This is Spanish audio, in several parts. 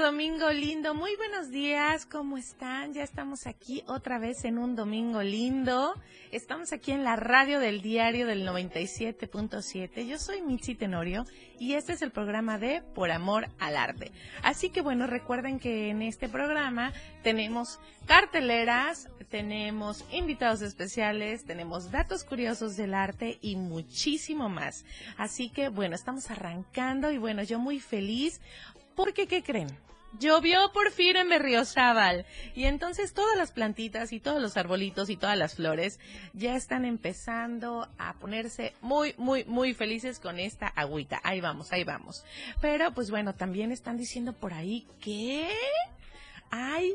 domingo, lindo. Muy buenos días, ¿cómo están? Ya estamos aquí otra vez en un domingo lindo. Estamos aquí en la radio del diario del 97.7. Yo soy Mitzi Tenorio y este es el programa de Por Amor al Arte. Así que bueno, recuerden que en este programa tenemos carteleras, tenemos invitados especiales, tenemos datos curiosos del arte y muchísimo más. Así que bueno, estamos arrancando y bueno, yo muy feliz porque, ¿qué creen? Llovió por fin en Berriozábal y entonces todas las plantitas y todos los arbolitos y todas las flores ya están empezando a ponerse muy, muy, muy felices con esta agüita. Ahí vamos, ahí vamos. Pero pues bueno, también están diciendo por ahí que hay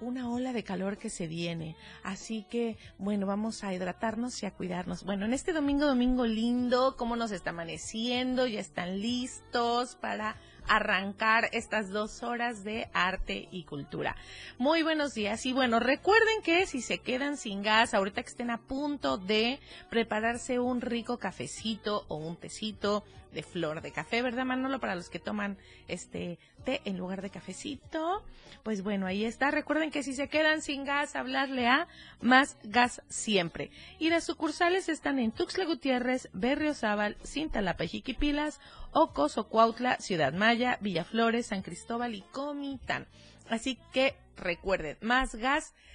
una ola de calor que se viene. Así que, bueno, vamos a hidratarnos y a cuidarnos. Bueno, en este domingo, domingo lindo, ¿cómo nos está amaneciendo? Ya están listos para arrancar estas dos horas de arte y cultura. Muy buenos días y bueno, recuerden que si se quedan sin gas, ahorita que estén a punto de prepararse un rico cafecito o un tecito de flor de café, ¿verdad Manolo? Para los que toman este té en lugar de cafecito. Pues bueno, ahí está. Recuerden que si se quedan sin gas, hablarle a Más Gas Siempre. Y las sucursales están en Tuxtla Gutiérrez, Berriozábal, Cintalapa Jiquipilas, Ocos, Ocuautla, Ciudad Maya, Villaflores, San Cristóbal y Comitán. Así que recuerden, Más Gas siempre.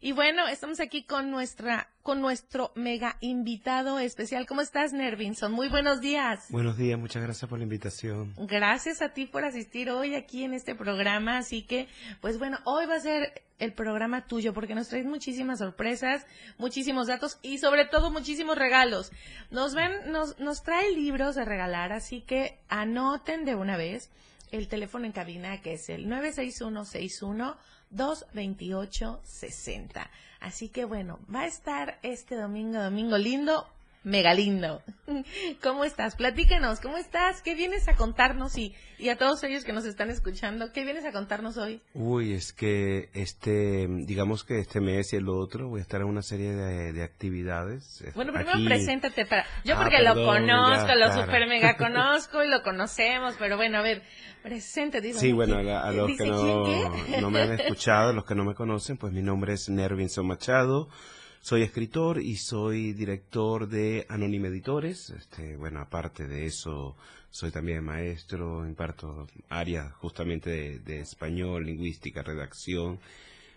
Y bueno, estamos aquí con nuestra con nuestro mega invitado especial. ¿Cómo estás, Nervinson? Muy buenos días. Buenos días, muchas gracias por la invitación. Gracias a ti por asistir hoy aquí en este programa. Así que, pues bueno, hoy va a ser el programa tuyo porque nos traes muchísimas sorpresas, muchísimos datos y sobre todo muchísimos regalos. Nos ven, nos, nos trae libros de regalar, así que anoten de una vez el teléfono en cabina que es el 96161 228-60. Así que bueno, va a estar este domingo, domingo lindo, mega lindo. ¿Cómo estás? Platícanos, ¿cómo estás? ¿Qué vienes a contarnos? Y, y a todos ellos que nos están escuchando, ¿qué vienes a contarnos hoy? Uy, es que este, digamos que este mes y el otro voy a estar en una serie de, actividades. Bueno, primero preséntate para... Yo ah, porque lo conozco, lo super mega conozco y lo conocemos, pero bueno, a ver, preséntate. Sí, bueno, a, los que no, no me han escuchado, los que no me conocen, pues mi nombre es Nervinson Machado. Soy escritor y soy director de Anónima Editores. Este, bueno, aparte de eso, soy también maestro, imparto áreas justamente de, español, lingüística, redacción.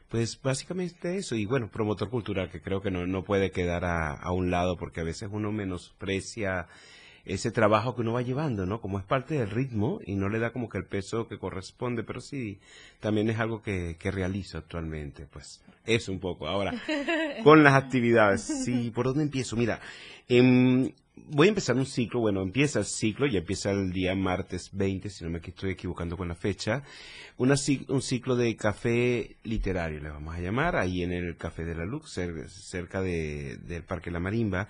Pues básicamente eso, y bueno, promotor cultural, que creo que no, no puede quedar a, a un lado porque a veces uno menosprecia ese trabajo que uno va llevando, ¿no? Como es parte del ritmo y no le da como que el peso que corresponde, pero sí, también es algo que, que realizo actualmente, pues eso un poco. Ahora, con las actividades, sí, ¿por dónde empiezo? Mira, em, voy a empezar un ciclo, bueno, empieza el ciclo, ya empieza el día martes 20, si no me estoy equivocando con la fecha, una, un ciclo de café literario, le vamos a llamar, ahí en el Café de la Luz, cerca de, del Parque La Marimba,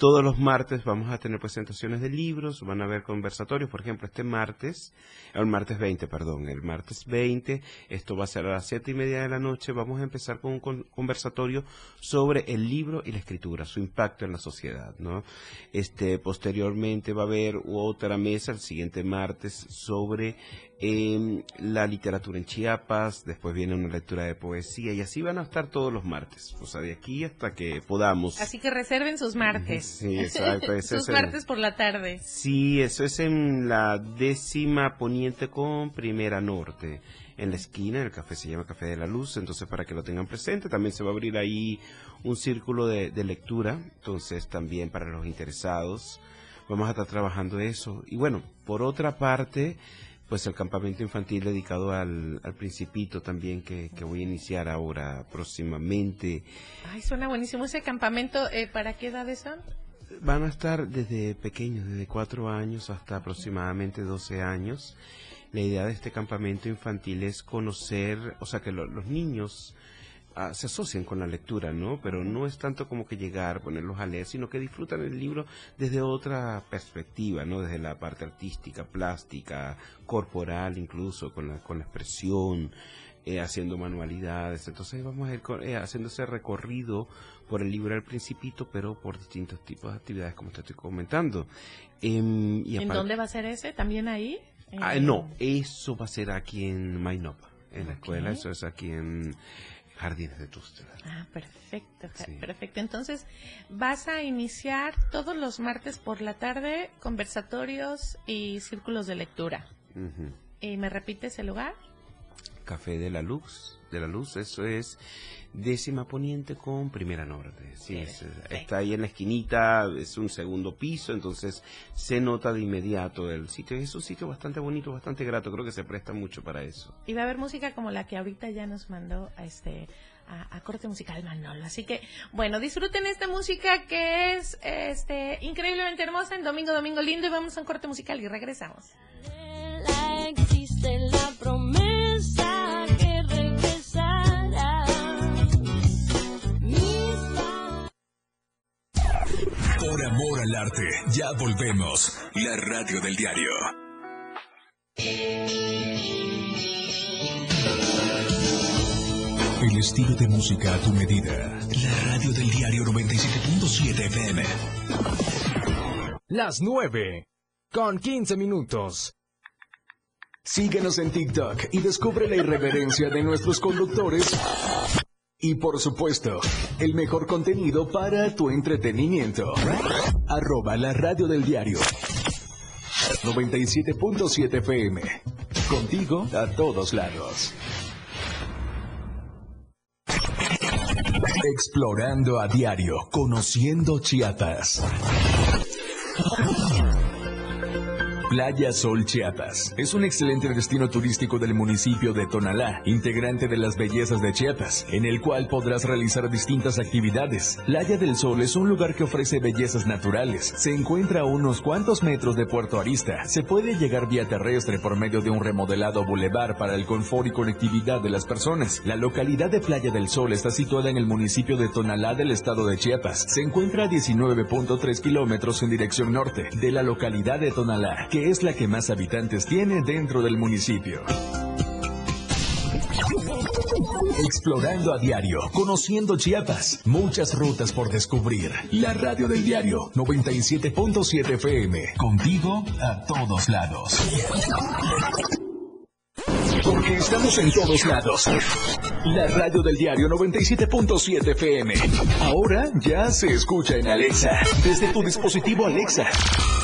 todos los martes vamos a tener presentaciones de libros, van a haber conversatorios, por ejemplo, este martes, el martes 20, perdón, el martes 20, esto va a ser a las siete y media de la noche, vamos a empezar con un conversatorio sobre el libro y la escritura, su impacto en la sociedad, ¿no? Este, posteriormente va a haber otra mesa el siguiente martes sobre eh, la literatura en Chiapas, después viene una lectura de poesía y así van a estar todos los martes, o sea, de aquí hasta que podamos. Así que reserven sus martes. Sí, exacto. sus martes por la tarde. Sí, eso es en la décima poniente con primera norte. En la esquina, el café se llama Café de la Luz, entonces para que lo tengan presente, también se va a abrir ahí un círculo de, de lectura, entonces también para los interesados vamos a estar trabajando eso. Y bueno, por otra parte, pues el campamento infantil dedicado al, al principito también que, voy a iniciar ahora próximamente. Ay, suena buenísimo ese campamento. Eh, ¿Para qué edades son? Van a estar desde pequeños, desde cuatro años hasta aproximadamente 12 años. la idea de este campamento infantil es conocer, o sea, que los niños se asocian con la lectura, ¿no? Pero no es tanto como que llegar, ponerlos a leer, sino que disfrutan el libro desde otra perspectiva, ¿no? Desde la parte artística, plástica, corporal, incluso con la, con la expresión, eh, haciendo manualidades. Entonces vamos a ir eh, haciendo ese recorrido por el libro del Principito, pero por distintos tipos de actividades, como te estoy comentando. Em, ¿En dónde va a ser ese? ¿También ahí? Ah, no, eso va a ser aquí en Mainop, en la escuela, eso es aquí en Jardines de Tustra. Ah, perfecto, perfecto. Entonces, vas a iniciar todos los martes por la tarde conversatorios y círculos de lectura. ¿Y me repites el lugar? Café de la Luz, de la Luz, eso es décima poniente con primera norte. Sí, está ahí en la esquinita, es un segundo piso, entonces se nota de inmediato el sitio. Es un sitio bastante bonito, bastante grato, creo que se presta mucho para eso. Y va a haber música como la que ahorita ya nos mandó a este a, corte musical Manolo. Así que, bueno, disfruten esta música que es este increíblemente hermosa en Domingo Domingo Lindo y vamos a un corte musical y regresamos. existe la promesa amor al arte, ya volvemos. La radio del diario. El estilo de música a tu medida. La radio del diario 97.7 FM. Las 9. Con 15 minutos. Síguenos en TikTok y descubre la irreverencia de nuestros conductores y por supuesto, el mejor contenido para tu entretenimiento. Arroba la radio del diario. 97.7 FM. Contigo a todos lados. Explorando a diario, conociendo Chiapas. Playa Sol Chiapas. Es un excelente destino turístico del municipio de Tonalá, integrante de las bellezas de Chiapas, en el cual podrás realizar distintas actividades. Playa del Sol es un lugar que ofrece bellezas naturales. Se encuentra a unos cuantos metros de Puerto Arista. Se puede llegar vía terrestre por medio de un remodelado bulevar para el confort y conectividad de las personas. La localidad de Playa del Sol está situada en el municipio de Tonalá del estado de Chiapas. Se encuentra a 19.3 kilómetros en dirección norte de la localidad de Tonalá, que es la que más habitantes tiene dentro del municipio. Explorando a diario, conociendo Chiapas, muchas rutas por descubrir. La radio del diario 97.7 FM, contigo a todos lados. Porque estamos en todos lados. La radio del diario 97.7 FM. Ahora ya se escucha en Alexa. Desde tu dispositivo Alexa.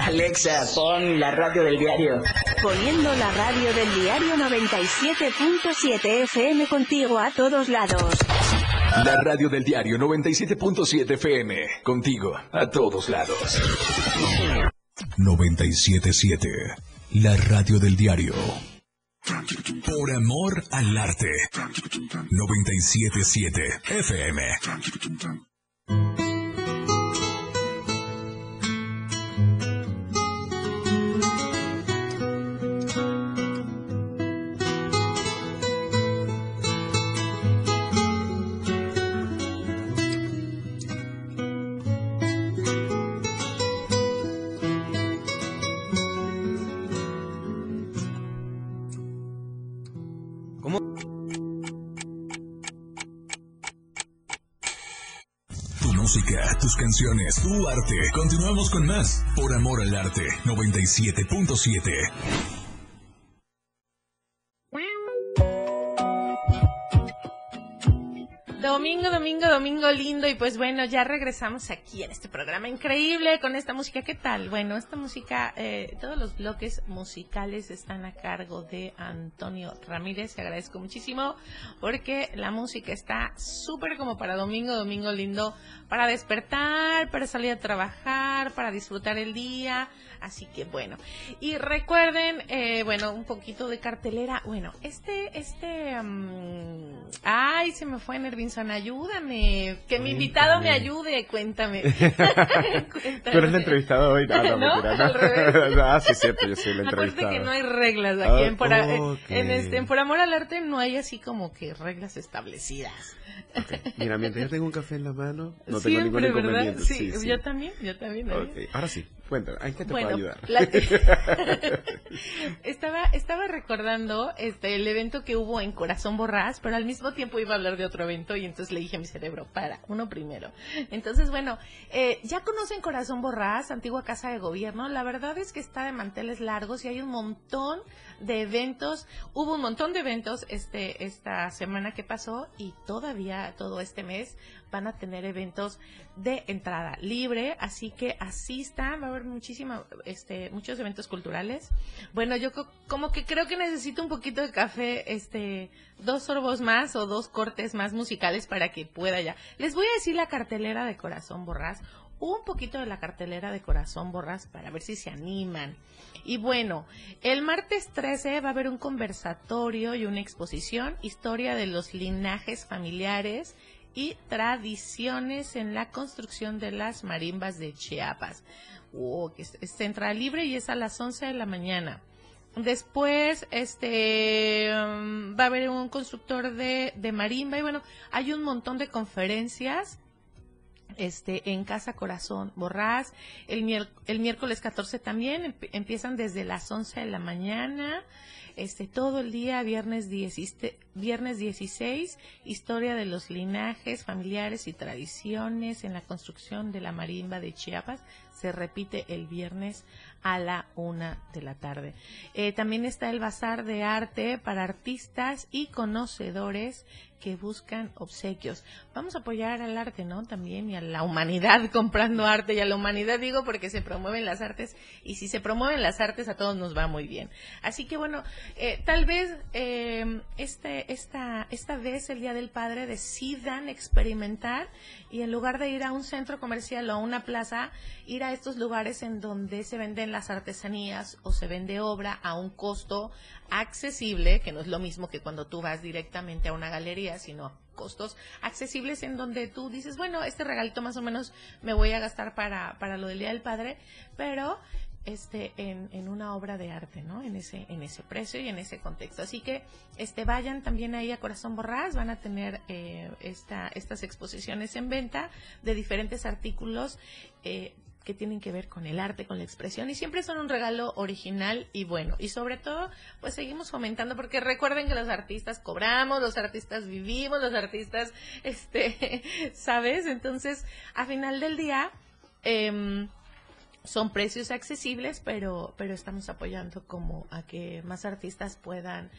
Alexa, pon la radio del diario. Poniendo la radio del diario 97.7 FM contigo a todos lados. La radio del diario 97.7 FM, contigo a todos lados. 97.7, la radio del diario. Por amor al arte. 97.7 FM. Continuamos con más. Por amor al arte, 97.7. domingo, lindo y pues bueno, ya regresamos aquí en este programa increíble con esta música. ¿Qué tal? Bueno, esta música, eh, todos los bloques musicales están a cargo de Antonio Ramírez. Te agradezco muchísimo porque la música está súper como para domingo, domingo lindo, para despertar, para salir a trabajar, para disfrutar el día. Así que bueno, y recuerden, eh, bueno, un poquito de cartelera. Bueno, este, este, ay, se me fue Nervinson, ayúdame, que mi invitado me ayude, cuéntame. Tú eres la entrevistada hoy, no, no, ¿No? revés. no. ah, sí, cierto, yo soy la entrevistada. que no hay reglas aquí. Ah, en, por, en- ok. en este, en Por Amor al Arte no hay así como que reglas establecidas. Mira, mientras yo tengo un café en la mano, no tengo ningún Siempre, ¿verdad? inconveniente. Sí, Sí, sí. yo también, yo también. ¿eh? Ok, Ahora sí, cuéntame, ¿en qué te Bueno, puedo ayudar? la- estaba, estaba recordando este el evento que hubo en Corazón Borrás, pero al mismo tiempo iba a hablar de otro evento y entonces le dije a mi cerebro, para, uno primero. Entonces, bueno, eh, ya conocen Corazón Borrás, antigua casa de gobierno. La verdad es que está de manteles largos y hay un montón de eventos. Hubo un montón de eventos este esta semana que pasó y todavía todo este mes van a tener eventos de entrada libre, así que asistan, va a haber muchísima, este, muchos eventos culturales. Bueno, yo co- como que creo que necesito un poquito de café, este, dos sorbos más o dos cortes más musicales para que pueda ya. Les voy a decir la cartelera de Corazón Borrás, un poquito de la cartelera de Corazón Borrás para ver si se animan. Y bueno, el martes 13 va a haber un conversatorio y una exposición, historia de los linajes familiares y tradiciones en la construcción de las marimbas de Chiapas. Oh, que es, es libre y es a las 11 de la mañana. Después, este, um, va a haber un constructor de, de marimba y bueno, hay un montón de conferencias este en Casa Corazón Borrás. El, el miércoles 14 también emp- empiezan desde las 11 de la mañana. Este todo el día viernes 16, viernes 16 historia de los linajes familiares y tradiciones en la construcción de la marimba de Chiapas se repite el viernes a la una de la tarde. Eh, también está el bazar de arte para artistas y conocedores que buscan obsequios. Vamos a apoyar al arte, ¿no? También y a la humanidad comprando arte y a la humanidad digo porque se promueven las artes y si se promueven las artes a todos nos va muy bien. Así que bueno, eh, tal vez eh, este, esta, esta vez el Día del Padre decidan experimentar y en lugar de ir a un centro comercial o a una plaza, ir a estos lugares en donde se venden las artesanías o se vende obra a un costo accesible, que no es lo mismo que cuando tú vas directamente a una galería, sino costos accesibles en donde tú dices, bueno, este regalito más o menos me voy a gastar para, para lo del Día del Padre, pero este en, en una obra de arte, ¿no? En ese en ese precio y en ese contexto. Así que este vayan también ahí a Corazón Borrás, van a tener eh, esta estas exposiciones en venta de diferentes artículos eh, que tienen que ver con el arte, con la expresión y siempre son un regalo original y bueno. Y sobre todo, pues seguimos fomentando porque recuerden que los artistas cobramos, los artistas vivimos, los artistas, este, ¿sabes? Entonces, a final del día, em, son precios accesibles, pero, pero estamos apoyando como a que más artistas puedan,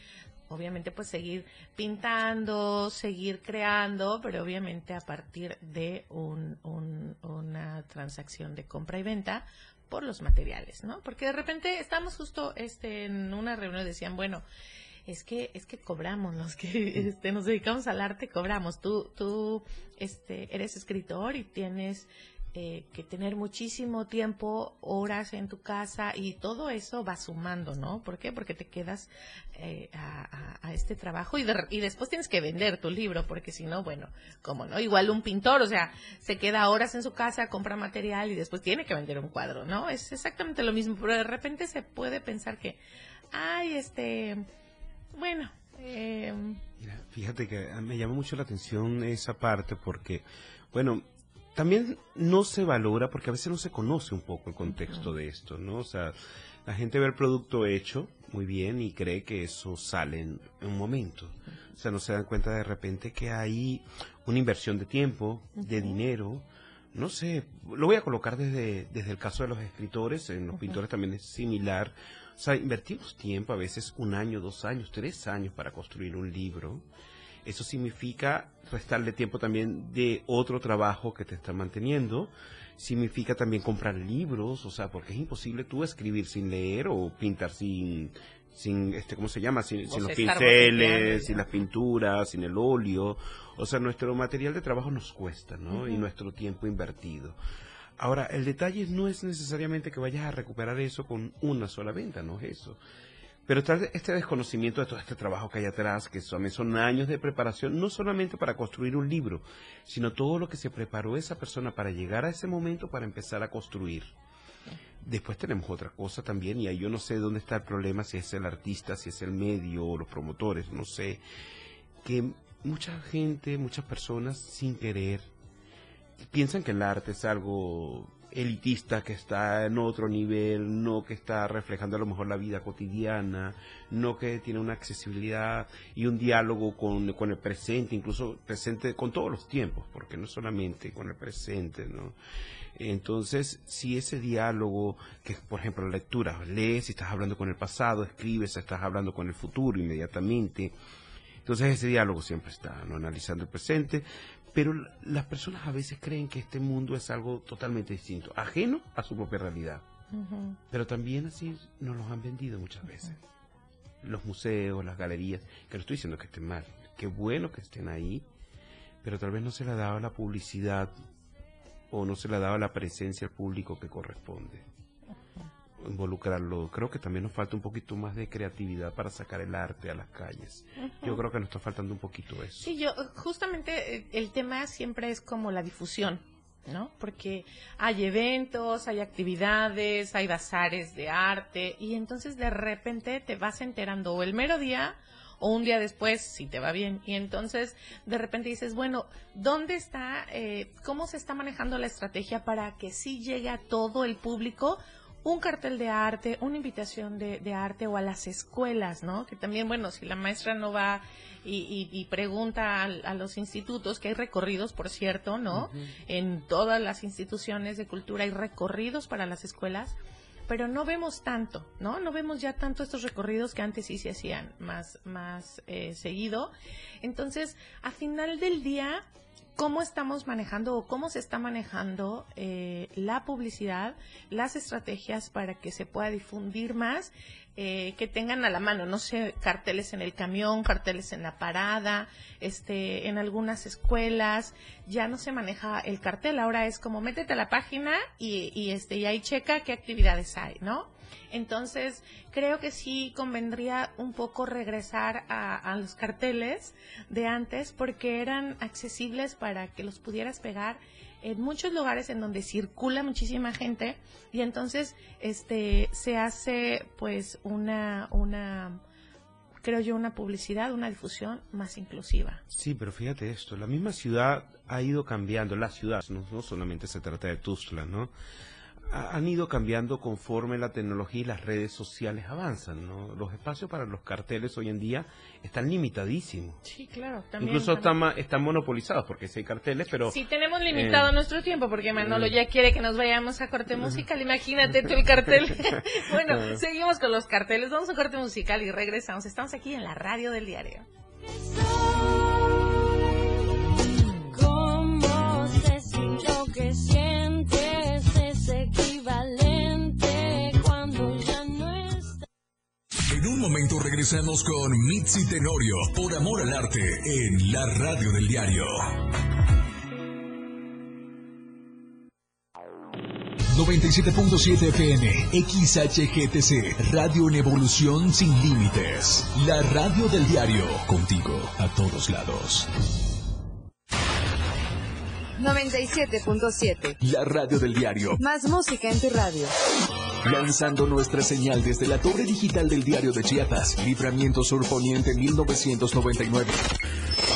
obviamente, pues seguir pintando, seguir creando, pero obviamente a partir de un, un- una transacción de compra y venta por los materiales, ¿no? Porque de repente estamos justo este, en una reunión y decían, bueno, es que es que cobramos los que este, nos dedicamos al arte cobramos tú tú este eres escritor y tienes eh, que tener muchísimo tiempo horas en tu casa y todo eso va sumando no ¿por qué? porque te quedas eh, a, este trabajo y, de- y después tienes que vender tu libro porque si no bueno cómo no igual un pintor o sea se queda horas en su casa compra material y después tiene que vender un cuadro no es exactamente lo mismo pero de repente se puede pensar que ay este bueno, eh, fíjate que me llama mucho la atención esa parte porque, bueno, también no se valora porque a veces no se conoce un poco el contexto de esto, ¿no? O sea, la gente ve el producto hecho muy bien y cree que eso sale en, en un momento. O sea, no se dan cuenta de repente que hay una inversión de tiempo, de dinero, no sé, lo voy a colocar desde, desde el caso de los escritores, en los pintores también es similar. O sea, invertimos tiempo, a veces un año, dos años, tres años para construir un libro. Eso significa restarle tiempo también de otro trabajo que te está manteniendo. Significa también comprar libros, o sea, porque es imposible tú escribir sin leer o pintar sin, sin este, ¿cómo se llama? Sin, sin los pinceles, sin las pinturas, sin el óleo. O sea, nuestro material de trabajo nos cuesta, ¿no? Y nuestro tiempo invertido. Ahora, el detalle no es necesariamente que vayas a recuperar eso con una sola venta, no es eso. Pero tal este desconocimiento de todo este trabajo que hay atrás, que son, son años de preparación, no solamente para construir un libro, sino todo lo que se preparó esa persona para llegar a ese momento para empezar a construir. Después tenemos otra cosa también, y ahí yo no sé dónde está el problema, si es el artista, si es el medio o los promotores, no sé, que mucha gente, muchas personas sin querer piensan que el arte es algo elitista que está en otro nivel, no que está reflejando a lo mejor la vida cotidiana, no que tiene una accesibilidad y un diálogo con, con el presente, incluso presente con todos los tiempos, porque no solamente con el presente, ¿no? Entonces, si ese diálogo, que por ejemplo la lectura, lees estás hablando con el pasado, escribes, estás hablando con el futuro inmediatamente, entonces ese diálogo siempre está, ¿no? Analizando el presente, pero las personas a veces creen que este mundo es algo totalmente distinto, ajeno a su propia realidad. Pero también así nos los han vendido muchas veces. Los museos, las galerías, que no estoy diciendo que estén mal, qué bueno que estén ahí, pero tal vez no se le ha dado la publicidad o no se le ha dado la presencia al público que corresponde involucrarlo. Creo que también nos falta un poquito más de creatividad para sacar el arte a las calles. Yo creo que nos está faltando un poquito eso. Sí, yo justamente eh, el tema siempre es como la difusión. ¿no? Porque hay eventos, hay actividades, hay bazares de arte y entonces de repente te vas enterando o el mero día o un día después, si te va bien. Y entonces de repente dices, bueno, ¿dónde está, eh, cómo se está manejando la estrategia para que sí llegue a todo el público? Un cartel de arte, una invitación de, de, arte o a las escuelas, ¿no? Que también, bueno, si la maestra no va y, y, pregunta a, los institutos, que hay recorridos, por cierto, ¿no? En todas las instituciones de cultura hay recorridos para las escuelas, pero no vemos tanto, ¿no? No vemos ya tanto estos recorridos que antes sí se hacían más, más eh, seguido. Entonces, a final del día, cómo estamos manejando o cómo se está manejando eh, la publicidad, las estrategias para que se pueda difundir más, eh, que tengan a la mano, no sé, carteles en el camión, carteles en la parada, este, en algunas escuelas, ya no se maneja el cartel, ahora es como métete a la página y, y este, y ahí checa qué actividades hay, ¿no? Entonces, creo que sí convendría un poco regresar a, los carteles de antes porque eran accesibles para que los pudieras pegar en muchos lugares en donde circula muchísima gente y entonces este se hace pues una una creo yo una publicidad, una difusión más inclusiva. Sí, pero fíjate esto, la misma ciudad ha ido cambiando, la ciudad, no, no solamente se trata de Tuzla, ¿no? Han ido cambiando conforme la tecnología y las redes sociales avanzan, ¿no? Los espacios para los carteles hoy en día están limitadísimos. Sí, claro. También, Incluso Están, están monopolizados porque sí hay carteles, pero... Sí, tenemos limitado eh, nuestro tiempo porque Manolo ya quiere que nos vayamos a corte musical. Imagínate tú el cartel. bueno, seguimos con los carteles. Vamos a corte musical y regresamos. Estamos aquí en la radio del diario. ¿Cómo lo que En un momento regresamos con Mitzi Tenorio por Amor al Arte en la radio del diario. 97.7 FM, XHGTC, Radio en Evolución Sin Límites. La radio del diario, contigo a todos lados. 97.7. La radio del diario. Más música en tu radio. Lanzando nuestra señal desde la torre digital del diario de Chiapas, Libramiento Sur Poniente 1999.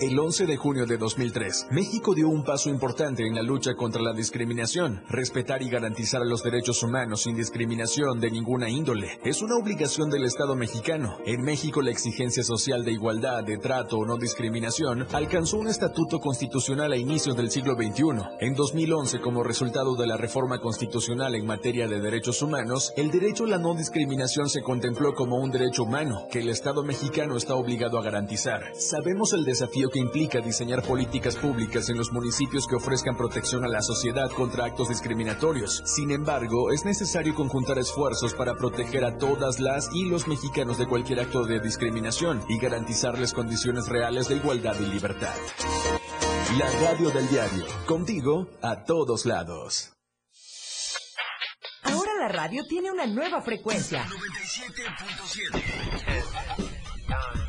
El 11 de junio de 2003, México dio un paso importante en la lucha contra la discriminación. Respetar y garantizar los derechos humanos sin discriminación de ninguna índole es una obligación del Estado mexicano. En México la exigencia social de igualdad, de trato o no discriminación alcanzó un estatuto constitucional a inicios del siglo XXI. En 2011, como resultado de la reforma constitucional en materia de derechos humanos, el derecho a la no discriminación se contempló como un derecho humano que el Estado mexicano está obligado a garantizar. Sabemos el desafío que implica diseñar políticas públicas en los municipios que ofrezcan protección a la sociedad contra actos discriminatorios. Sin embargo, es necesario conjuntar esfuerzos para proteger a todas las y los mexicanos de cualquier acto de discriminación y garantizarles condiciones reales de igualdad y libertad. La radio del diario, contigo a todos lados. Ahora la radio tiene una nueva frecuencia. 97.7.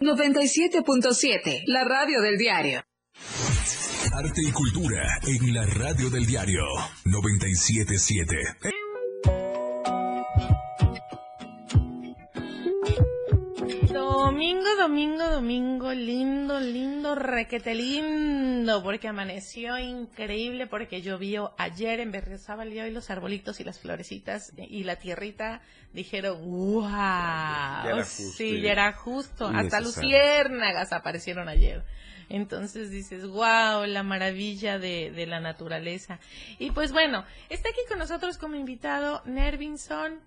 97.7, la radio del diario. Arte y cultura en la radio del diario 977. Domingo, domingo, lindo, lindo, requete lindo, porque amaneció increíble, porque llovió ayer en Berriozábal y hoy los arbolitos y las florecitas y la tierrita dijeron, wow, era sí, ya era justo, hasta luciérnagas aparecieron ayer. Entonces dices, wow, la maravilla de, de la naturaleza. Y pues bueno, está aquí con nosotros como invitado Nervinson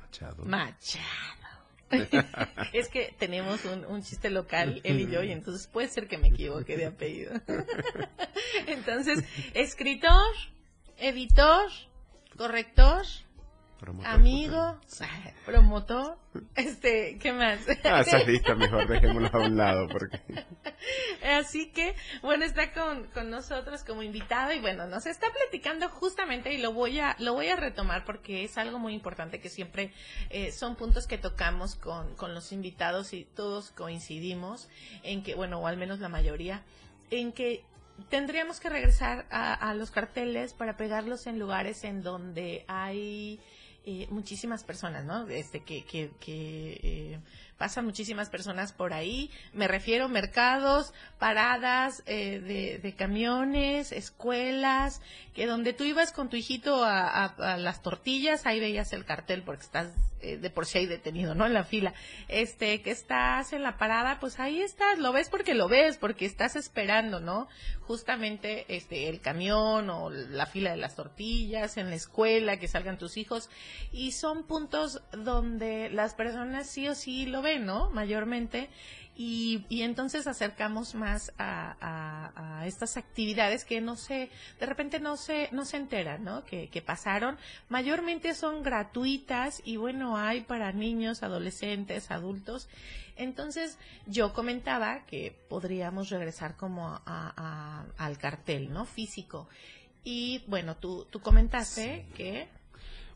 Machado. Machado. es que tenemos un, un chiste local, él y yo, y entonces puede ser que me equivoque de apellido. entonces, escritor, editor, corrector, Promotor amigo, promotor, este, ¿qué más? Ah, esa lista mejor dejémosla a un lado porque Así que, bueno, está con, con nosotros como invitado y bueno, nos está platicando justamente y lo voy a, lo voy a retomar porque es algo muy importante que siempre eh, son puntos que tocamos con, con los invitados y todos coincidimos en que, bueno, o al menos la mayoría, en que tendríamos que regresar a, a los carteles para pegarlos en lugares en donde hay eh, muchísimas personas, ¿no? Este, que, que, que eh, pasan muchísimas personas por ahí. Me refiero mercados, paradas eh, de, de camiones, escuelas, que donde tú ibas con tu hijito a, a- a las tortillas, ahí veías el cartel porque estás eh, de por sí ahí detenido, ¿no? En la fila. Este, que estás en la parada, pues ahí estás, lo ves porque lo ves, porque estás esperando, ¿no? Justamente este, el camión o la fila de las tortillas, en la escuela, que salgan tus hijos. Y son puntos donde las personas sí o sí lo ven, ¿no? Mayormente. Y, y entonces acercamos más a, a- a estas actividades que no se, de repente no se, no se enteran, ¿no? Que, que pasaron. Mayormente son gratuitas y bueno, hay para niños, adolescentes, adultos. Entonces yo comentaba que podríamos regresar como a- a- al cartel, ¿no? Físico. Y bueno, tú, tú comentaste que...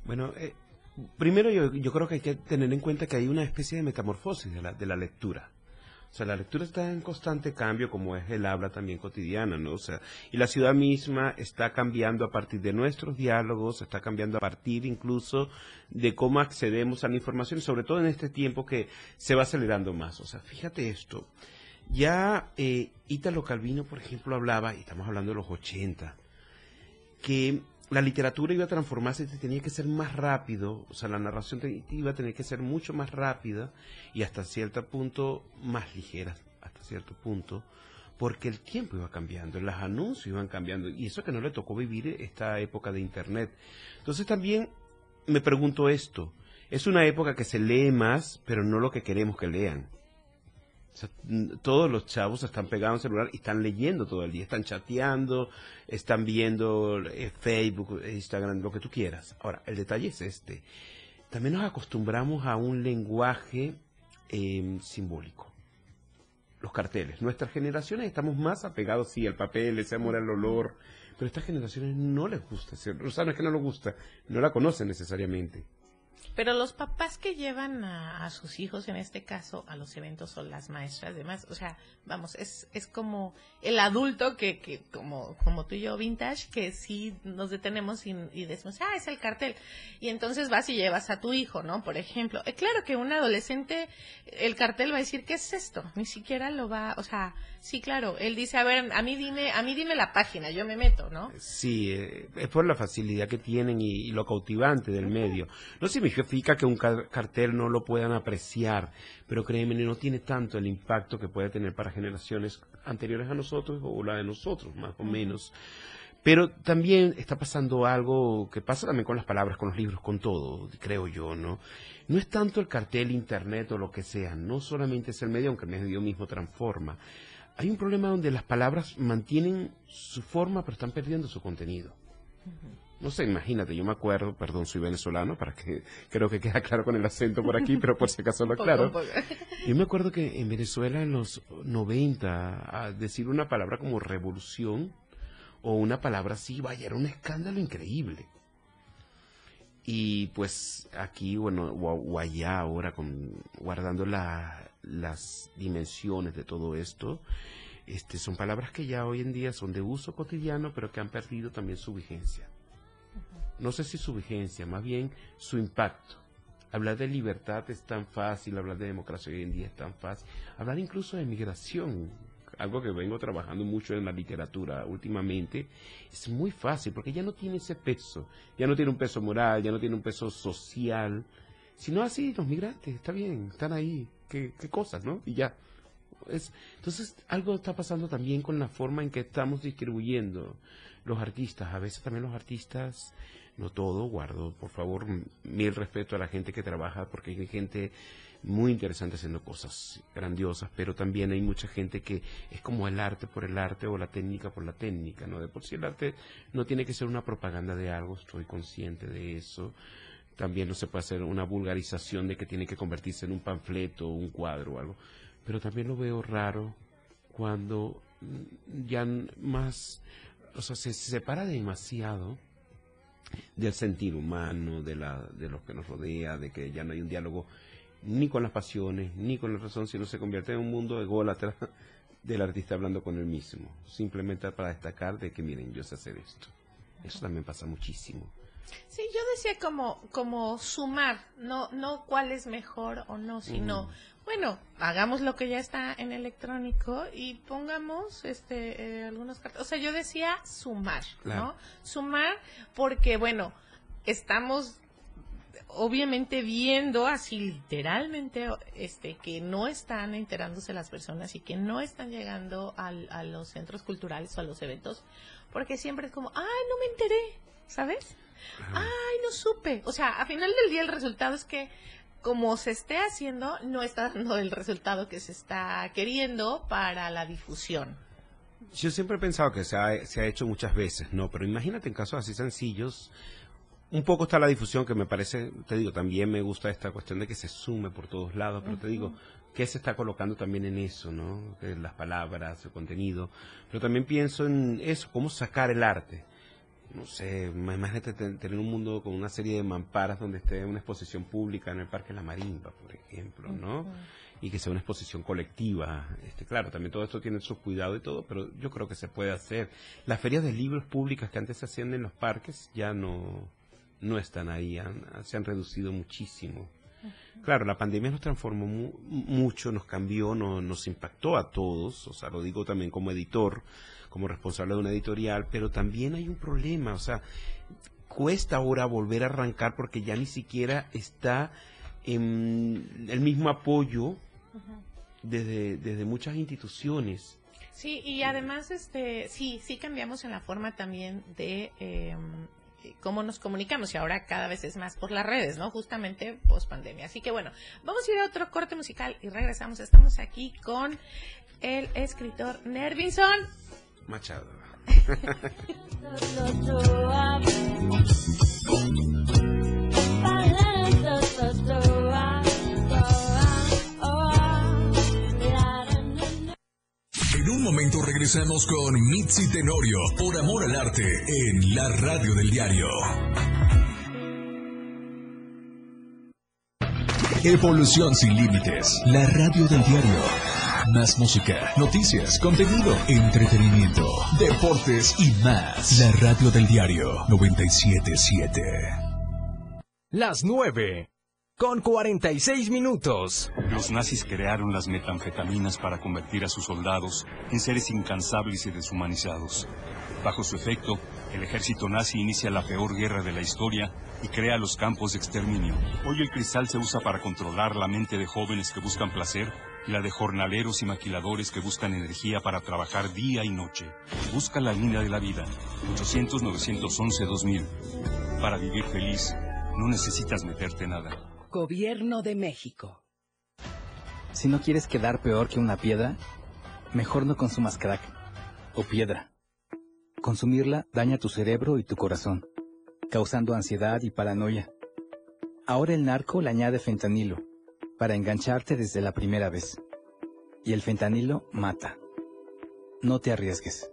Bueno, eh, primero yo, yo creo que hay que tener en cuenta que hay una especie de metamorfosis de la, de la lectura. O sea, la lectura está en constante cambio, como es el habla también cotidiana, ¿no? O sea, y la ciudad misma está cambiando a partir de nuestros diálogos, está cambiando a partir incluso de cómo accedemos a la información, sobre todo en este tiempo que se va acelerando más. O sea, fíjate esto. Ya eh, Ítalo Calvino, por ejemplo, hablaba, y estamos hablando de los 80, que la literatura iba a transformarse, tenía que ser más rápido, o sea, la narración iba a tener que ser mucho más rápida y hasta cierto punto más ligera, hasta cierto punto, porque el tiempo iba cambiando, los anuncios iban cambiando, y eso que no le tocó vivir esta época de Internet. Entonces también me pregunto esto, es una época que se lee más, pero no lo que queremos que lean. Todos los chavos están pegados en celular y están leyendo todo el día, están chateando, están viendo eh, Facebook, Instagram, lo que tú quieras. Ahora, el detalle es este. También nos acostumbramos a un lenguaje em, simbólico. Los carteles. Nuestras generaciones estamos más apegados, sí, al papel, ese amor al olor, pero a estas generaciones no les gusta. O sea, no es que no les gusta, no la conocen necesariamente. Pero los papás que llevan a, sus hijos, en este caso, a los eventos o las maestras, demás, o sea, vamos, es, es como el adulto que, que como, como tú y yo, vintage, que sí nos detenemos y, decimos, ah, es el cartel. Y entonces vas y llevas a tu hijo, ¿no? Por ejemplo. Eh, claro que un adolescente, el cartel va a decir, ¿qué es esto? Ni siquiera lo va, o sea, sí, claro, él dice, a ver, a mí dime, a mí dime la página, yo me meto, ¿no? Sí, eh, es por la facilidad que tienen y, lo cautivante del medio. No significa que un cartel no lo puedan apreciar, pero créeme, no tiene tanto el impacto que puede tener para generaciones anteriores a nosotros o la de nosotros, más o menos. Pero también está pasando algo que pasa también con las palabras, con los libros, con todo, creo yo, ¿no? No es tanto el cartel, internet o lo que sea, no solamente es el medio, aunque el medio mismo transforma. Hay un problema donde las palabras mantienen su forma, pero están perdiendo su contenido. No sé, imagínate, yo me acuerdo, perdón, soy venezolano, para que creo que queda claro con el acento por aquí, pero por si acaso lo aclaro. Yo me acuerdo que en Venezuela en los 90, a decir una palabra como revolución o una palabra así, vaya, era un escándalo increíble. Y pues aquí, bueno, o, allá ahora, con, guardando las dimensiones de todo esto, este, son palabras que ya hoy en día son de uso cotidiano, pero que han perdido también su vigencia no sé si su vigencia, más bien su impacto. Hablar de libertad es tan fácil, hablar de democracia hoy en día es tan fácil. Hablar incluso de migración, algo que vengo trabajando mucho en la literatura últimamente, es muy fácil porque ya no tiene ese peso, ya no tiene un peso moral, ya no tiene un peso social, sino así los migrantes, está bien, están ahí, qué, cosas, ¿no? Y ya. Es, entonces, algo está pasando también con la forma en que estamos distribuyendo los artistas. A veces también los artistas no todo, guardo, por favor, mil respeto a la gente que trabaja, porque hay gente muy interesante haciendo cosas grandiosas, pero también hay mucha gente que es como el arte por el arte o la técnica por la técnica, ¿no? De por sí el arte no tiene que ser una propaganda de algo, estoy consciente de eso. También no se puede hacer una vulgarización de que tiene que convertirse en un panfleto un cuadro o algo. Pero también lo veo raro cuando ya más, o sea, se separa demasiado del sentir humano, de, la, de lo que nos rodea, de que ya no hay un diálogo ni con las pasiones, ni con la razón, sino se convierte en un mundo ególatra del artista hablando con él mismo, simplemente para destacar de que miren, yo sé hacer esto. Eso también pasa muchísimo. Sí, yo decía como, como sumar, no, no cuál es mejor o no, sino bueno, hagamos lo que ya está en electrónico y pongamos este eh, algunos cartas. O sea, yo decía sumar, ¿no? Sumar porque, bueno, estamos obviamente viendo así literalmente este que no están enterándose las personas y que no están llegando al, a los centros culturales o a los eventos porque siempre es como, ay, no me enteré, ¿sabes? Ay, no supe. O sea, a final del día el resultado es que como se esté haciendo, no está dando el resultado que se está queriendo para la difusión. Yo siempre he pensado que se ha, se ha hecho muchas veces, ¿no? Pero imagínate en casos así sencillos, un poco está la difusión que me parece, te digo, también me gusta esta cuestión de que se sume por todos lados, pero te digo, ¿qué se está colocando también en eso, no? Las palabras, el contenido. Pero también pienso en eso, cómo sacar el arte no sé, imagínate tener un mundo con una serie de mamparas donde esté una exposición pública en el Parque La Marimba, por ejemplo, ¿no? Y que sea una exposición colectiva. Este, claro, también todo esto tiene su cuidado y todo, pero yo creo que se puede hacer. Las ferias de libros públicas que antes se hacían en los parques ya no, no están ahí, se han reducido muchísimo. Claro, la pandemia nos transformó mucho, nos cambió, nos impactó a todos, o sea, lo digo también como editor, como responsable de una editorial, pero también hay un problema, o sea, cuesta ahora volver a arrancar porque ya ni siquiera está en el mismo apoyo desde, desde muchas instituciones. Sí, y además, este, sí, sí cambiamos en la forma también de, em, cómo nos comunicamos y ahora cada vez es más por las redes, ¿no? Justamente post pandemia. Así que bueno, vamos a ir a otro corte musical y regresamos. Estamos aquí con el escritor Nervinson Machado. En un momento regresamos con Mitzi Tenorio por Amor al Arte en la radio del diario. Evolución sin límites, la radio del diario. Más música, noticias, contenido, entretenimiento, deportes y más. La radio del diario 977. Las 9 con 46 minutos. Los nazis crearon las metanfetaminas para convertir a sus soldados en seres incansables y deshumanizados. Bajo su efecto, el ejército nazi inicia la peor guerra de la historia y crea los campos de exterminio. Hoy el cristal se usa para controlar la mente de jóvenes que buscan placer la de jornaleros y maquiladores que buscan energía para trabajar día y noche. Busca la línea de la vida. 800-911-2000. Para vivir feliz, no necesitas meterte nada. Gobierno de México. Si no quieres quedar peor que una piedra, mejor no consumas crack o piedra. Consumirla daña tu cerebro y tu corazón, causando ansiedad y paranoia. Ahora el narco le añade fentanilo, para engancharte desde la primera vez. Y el fentanilo mata. No te arriesgues.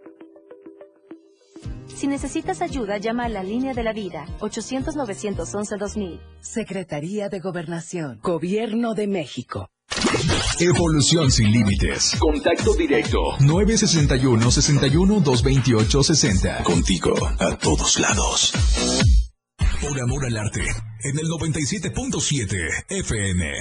Si necesitas ayuda, llama a la línea de la vida, 800-911-2000. Secretaría de Gobernación. Gobierno de México. Evolución sin límites. Contacto directo. 961-61-228-60. Contigo a todos lados. Por amor al arte. En el 97.7 FM.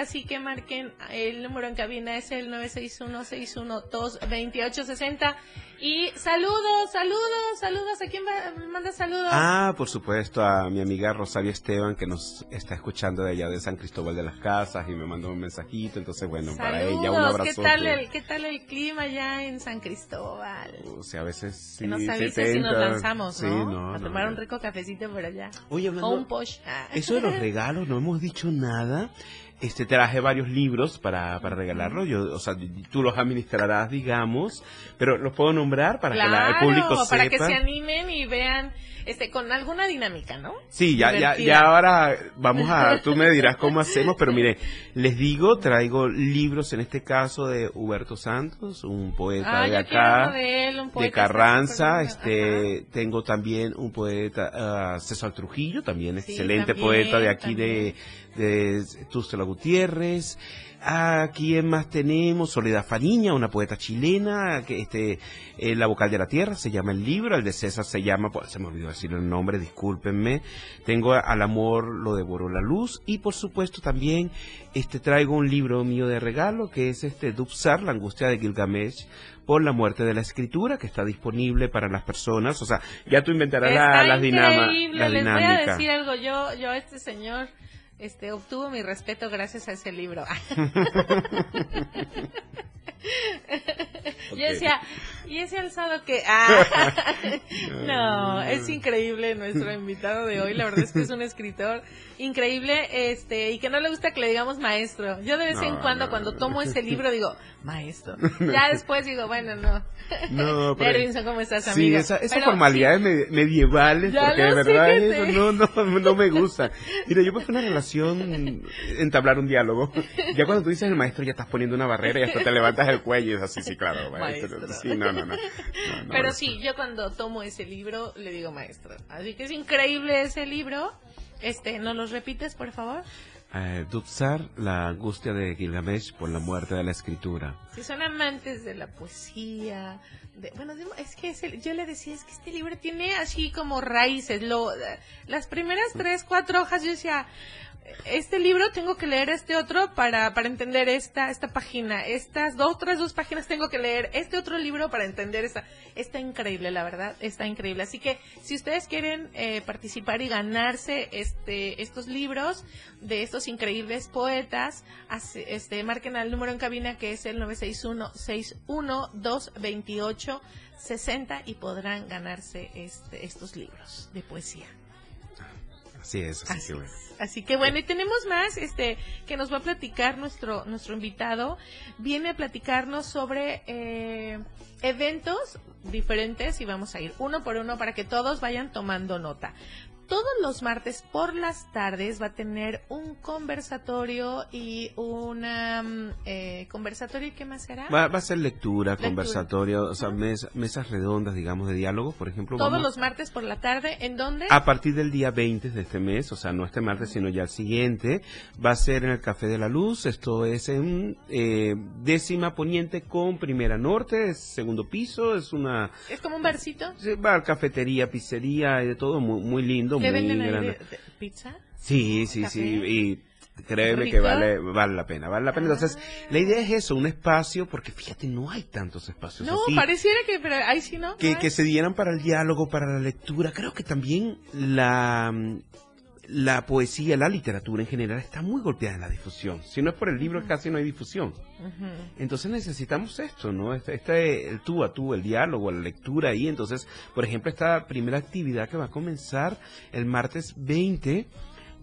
Así que marquen el número en cabina, es el 961-612-2860. Y saludos, saludos, saludos. ¿A quién va- me manda saludos? Ah, por supuesto, a mi amiga Rosario Esteban, que nos está escuchando de allá de San Cristóbal de las Casas y me mandó un mensajito. Entonces, bueno, para ella un Saludos. abrazo. ¿Qué tal, el, ¿Qué tal el clima ya en San Cristóbal? O sea, a veces sí, que nos avise si nos 70. lanzamos, Sí, ¿no? no, a no, tomar no. un rico cafecito por allá. Oye, hablando- O un posh. Ah. Eso de los regalos, no hemos dicho nada. Este, traje varios libros para, para regalarlos. Yo, o sea, tú los administrarás, digamos, pero los puedo nombrar para que la- el público sepa. para que se animen y vean este con alguna dinámica, ¿no? Sí, ya, ya, Divertida. ya ahora vamos a, tú me dirás cómo hacemos, pero mire, les digo, traigo libros en este caso de Huberto Santos, un poeta Ah, de acá, de él, un poeta de Carranza, este, tengo también un poeta, ah, César Trujillo, también Sí, excelente también, poeta de aquí de, de Tustela Gutiérrez, ¿A quién más tenemos? Soledad Fariña, una poeta chilena, que este, eh, La vocal de la tierra, se llama el libro, el de César se llama, pues, se me olvidó decir el nombre, discúlpenme. Tengo Al amor lo devoró la luz y por supuesto también este traigo un libro mío de regalo que es este Dubsar, la angustia de Gilgamesh por la muerte de la escritura que está disponible para las personas, o sea, ya tú inventarás la, las dinama- la les voy a decir algo, yo, yo este señor este obtuvo mi respeto gracias a ese libro. Yo decía, ¿y ese alzado que Ah, no, es increíble nuestro invitado de hoy. La verdad es que es un escritor increíble este y que no le gusta que le digamos maestro. Yo de vez en No, cuando, no. cuando tomo ese libro, digo, maestro. Ya después digo, bueno, no. No, pero- Nervinson, ¿cómo estás, Sí, amigo? esa- esas Pero formalidades me- medievales, Ya porque de verdad eso sí. no, no, no me gusta. Mira, yo prefiero una relación, entablar un diálogo. Ya cuando tú dices el maestro, ya estás poniendo una barrera y hasta te levantas el cuello y es así, sí, claro, maestro. Maestro. Sí, no, no, no. No, no, Pero es- sí, yo cuando tomo ese libro le digo maestro. Así que es increíble ese libro. Este, ¿nos los repites, por favor? eh, Dubsar, la angustia de Gilgamesh por la muerte de la escritura. Si son amantes de la poesía, de, bueno, es que yo le decía, es que este libro tiene así como raíces. Lo, las primeras tres, cuatro hojas yo decía, este libro tengo que leer este otro para, para entender esta, esta página. Estas dos, otras dos páginas tengo que leer este otro libro para entender esta. Está increíble, la verdad, está increíble. Así que si ustedes quieren eh, participar y ganarse este, estos libros de estos increíbles poetas, este, marquen al número en cabina que es el 961 61 228 60 y podrán ganarse este, estos libros de poesía. Así es, así, que Así que bueno, y tenemos más este que nos va a platicar nuestro nuestro invitado. Viene a platicarnos sobre eh, eventos diferentes y vamos a ir uno por uno para que todos vayan tomando nota todos los martes por las tardes va a tener un conversatorio y una mm, eh, conversatorio y qué más será va, a ser lectura, conversatorio o sea mesas redondas digamos de diálogo por ejemplo todos los martes por la tarde en dónde a partir del día 20 de este mes o sea no este martes sino ya el siguiente va a ser en el café de la luz esto es en eh, décima poniente con primera norte es segundo piso es una es como un barcito va cafetería pizzería y de todo muy, muy lindo ¿Qué venden ahí pizza? Sí, sí, sí. Y créeme que vale vale la pena, vale la pena. Entonces, ah. la idea es eso, un espacio, porque fíjate, no hay tantos espacios No, pareciera que, pero ahí sí no. Que, que se dieran para el diálogo, para la lectura. Creo que también la la poesía, la literatura en general está muy golpeada en la difusión. Si no es por el libro, casi no hay difusión. Entonces necesitamos esto, ¿no? Este, este, el tú a tú, el diálogo, la lectura ahí. Entonces, por ejemplo, esta primera actividad que va a comenzar el martes 20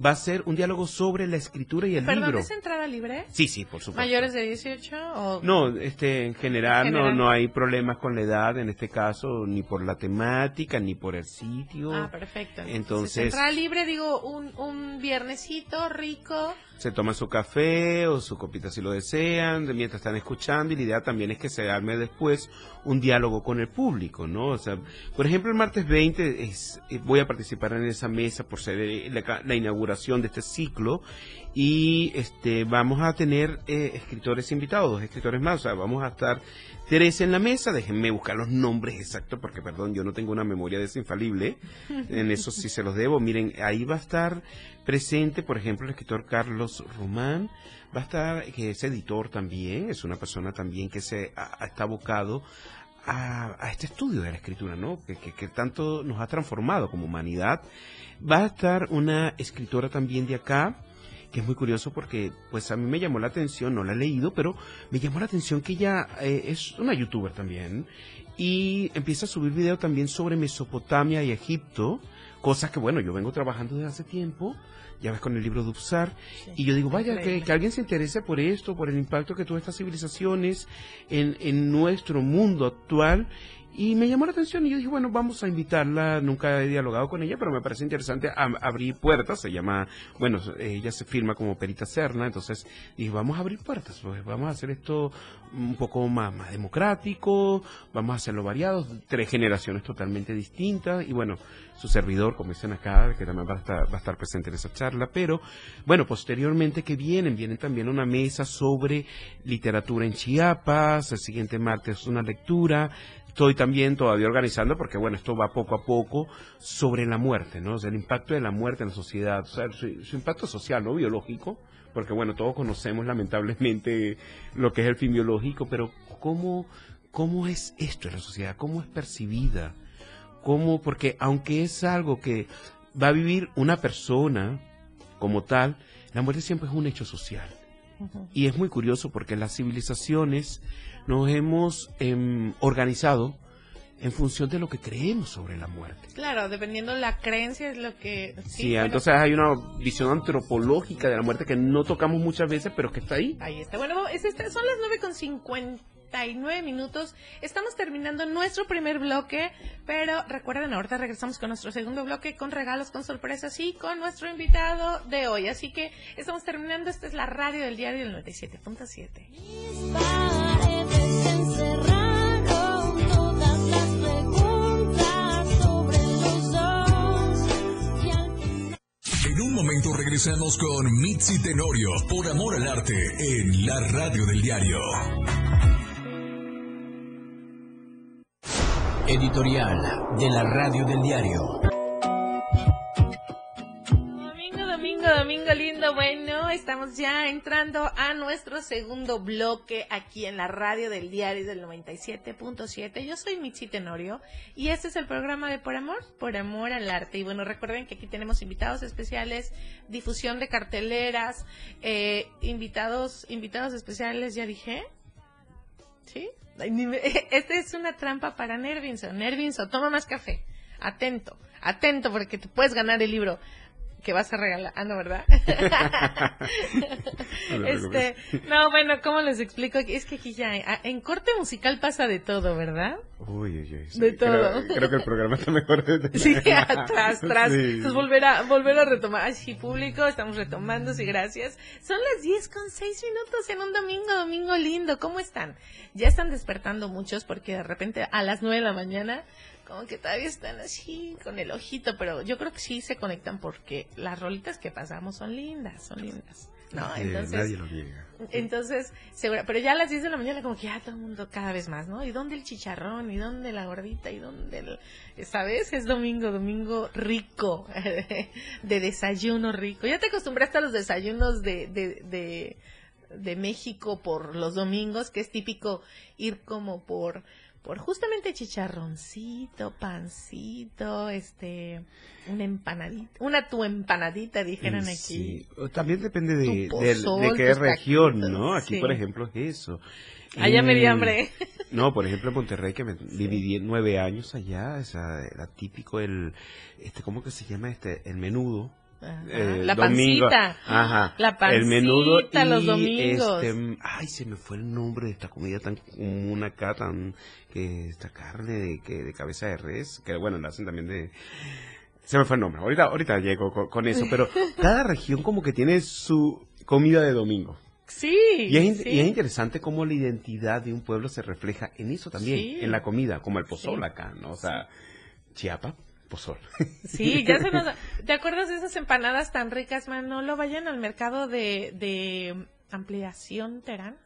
va a ser un diálogo sobre la escritura y el ¿Perdón, libro. ¿es entrada libre? Sí, sí, por supuesto. ¿Mayores de 18 o...? No, este, en general, No, no hay problemas con la edad en este caso, ni por la temática, ni por el sitio. Ah, perfecto. Entonces... entrada libre, digo, un, un viernesito rico se toman su café o su copita si lo desean, mientras están escuchando y la idea también es que se arme después un diálogo con el público, ¿no? O sea, por ejemplo, el martes 20 es, eh, voy a participar en esa mesa por ser eh, la, inauguración de este ciclo y este vamos a tener eh, escritores invitados, dos escritores más, o sea, vamos a estar tres en la mesa, déjenme buscar los nombres exactos porque perdón, yo no tengo una memoria desinfalible, en eso sí se los debo, miren, ahí va a estar presente, por ejemplo, el escritor Carlos Román, va a estar, que es editor también, es una persona también que se está abocado a, este estudio de la escritura, ¿no? Que, que, tanto nos ha transformado como humanidad. Va a estar una escritora también de acá, que es muy curioso porque pues a mí me llamó la atención, no la he leído, pero me llamó la atención que ella eh, es una youtuber también y empieza a subir video también sobre Mesopotamia y Egipto, cosas que bueno, yo vengo trabajando desde hace tiempo ya ves con el libro de Upsar, y yo digo, vaya, que, alguien se interese por esto, por el impacto que todas estas civilizaciones en, en nuestro mundo actual, y me llamó la atención y yo dije, bueno, vamos a invitarla, nunca he dialogado con ella, pero me parece interesante. Abrir puertas, se llama, bueno, ella se firma como Perita Serna, entonces dije, vamos a abrir puertas, pues vamos a hacer esto un poco más, más democrático, vamos a hacerlo variado, tres generaciones totalmente distintas, y bueno, su servidor, como dicen acá, que también va a estar, va a estar presente en esa charla, pero bueno, posteriormente que vienen, vienen también una mesa sobre literatura en Chiapas, el siguiente martes una lectura, estoy también todavía organizando, porque bueno, esto va poco a poco, sobre la muerte, ¿no? O sea, el impacto de la muerte en la sociedad, o sea, su, impacto social, no biológico, porque bueno, todos conocemos lamentablemente lo que es el fin biológico, pero ¿cómo, cómo es esto en la sociedad? ¿Cómo es percibida? ¿Cómo? Porque aunque es algo que va a vivir una persona como tal, la muerte siempre es un hecho social. Y es muy curioso porque las civilizaciones nos hemos em, organizado en función de lo que creemos sobre la muerte. Claro, dependiendo de la creencia es lo que... Sí, entonces hay una visión antropológica de la muerte que no tocamos muchas veces, pero que está ahí. Ahí está. Bueno, es este, son las 9 con 59 minutos. Estamos terminando nuestro primer bloque, pero recuerden, ahorita regresamos con nuestro segundo bloque con regalos, con sorpresas y con nuestro invitado de hoy. Así que estamos terminando. Esta es la radio del diario del 97.7. momento regresamos con Mitzi Tenorio por Amor al Arte en la radio del diario. Editorial de la radio del diario. Domingo, domingo, domingo lindo. Bueno, estamos ya entrando a nuestro segundo bloque aquí en la radio del diario del 97.7. Yo soy Michi Tenorio y este es el programa de Por Amor, Por Amor al Arte. Y bueno, recuerden que aquí tenemos invitados especiales, difusión de carteleras, eh, invitados, invitados especiales, ya dije. ¿Sí? Esta es una trampa para Nervinso. Nervinso, toma más café. Atento, atento porque te puedes ganar el libro que vas a regalar. Ah, no, ¿verdad? este, no, bueno, ¿cómo les explico? Es que aquí ya ah, en corte musical pasa de todo, ¿verdad? Uy, uy, uy. de todo. Creo, que el programa está mejor. sí, atrás, atrás. Entonces volver a, volver a retomar. Ay, sí, público, estamos retomando, sí, gracias. Son las 10 con 6 minutos en un domingo, domingo lindo. ¿Cómo están? Ya están despertando muchos porque de repente a las 9 de la mañana como que todavía están así con el ojito, pero yo creo que sí se conectan porque las rolitas que pasamos son lindas, son lindas. No, entonces, nadie lo niega. Entonces, seguro, pero ya a las 10 de la mañana como que ya todo el mundo cada vez más, ¿no? ¿Y dónde el chicharrón? ¿Y dónde la gordita? ¿Y dónde el... ¿Sabes? Es domingo, domingo rico, de desayuno rico. Ya te acostumbraste a los desayunos de, de, de, de México por los domingos, que es típico ir como por por justamente chicharroncito, pancito, este, una empanadita, una tu empanadita, dijeron aquí. Sí, también depende de, de, qué región, ¿no? Aquí, por ejemplo, es eso. Allá me di hambre. No, por ejemplo, en Monterrey, que me viví nueve años allá, era típico el, este, ¿cómo que se llama este? El menudo eh, la pancita. Ajá. La pancita, el menudo los domingos. Este, ay, se me fue el nombre de esta comida tan común acá, tan que esta carne de, que, de cabeza de res, que bueno, la hacen también de se me fue el nombre. Ahorita ahorita llego con, eso, pero cada región como que tiene su comida de domingo. Sí y, es, y es, interesante cómo la identidad de un pueblo se refleja en eso también, en la comida, como el pozol acá, ¿no? O sea, Chiapas pozol. Sí, ya se nos... ¿Te acuerdas de esas empanadas tan ricas, Manolo? Vayan al mercado de, de ampliación Terán.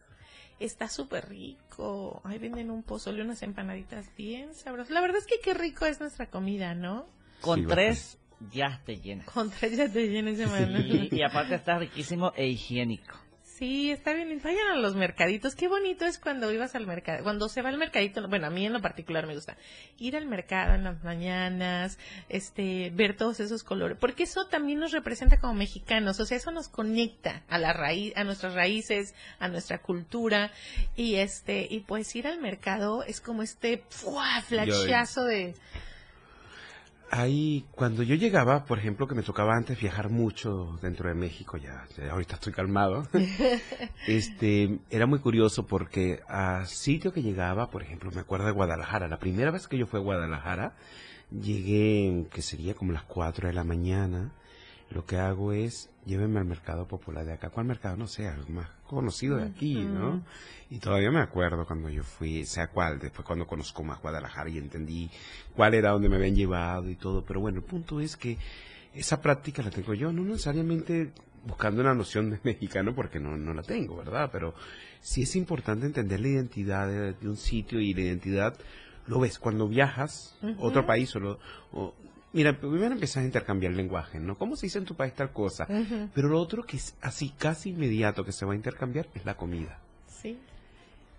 Está súper rico. Ahí venden un pozole, unas empanaditas bien sabrosas. La verdad es que qué rico es nuestra comida, ¿no? Con tres ya te llenas. Con tres ya te llenas, Manolo. y aparte está riquísimo e higiénico. Sí, está bien. Vayan a los mercaditos. Qué bonito es cuando ibas al mercado. Cuando se va al mercadito, bueno, a mí en lo particular me gusta ir al mercado en las mañanas, este, ver todos esos colores, porque eso también nos representa como mexicanos. O sea, eso nos conecta a la raíz, a nuestras raíces, a nuestra cultura y este, y pues ir al mercado es como este flashazo de Ahí, cuando yo llegaba, por ejemplo, que me tocaba antes viajar mucho dentro de México, ya, ahorita estoy calmado, este, era muy curioso porque a sitio que llegaba, por ejemplo, me acuerdo de Guadalajara, la primera vez que yo fui a Guadalajara, llegué, que sería como las 4 de la mañana, lo que hago es, llévenme al mercado popular de acá. ¿Cuál mercado? No sé, algo más conocido de aquí, ¿no? Y todavía me acuerdo cuando yo fui, sea cuál, después cuando conozco más Guadalajara y entendí cuál era donde me habían llevado y todo. Pero bueno, el punto es que esa práctica la tengo yo, no necesariamente buscando una noción de mexicano porque no, no la tengo, ¿verdad? Pero sí es importante entender la identidad de, un sitio y la identidad lo ves cuando viajas a otro país o, o Mira, primero empiezas a intercambiar el lenguaje, ¿no? ¿Cómo se dice en tu país tal cosa? Pero lo otro que es así casi inmediato que se va a intercambiar es la comida. Sí.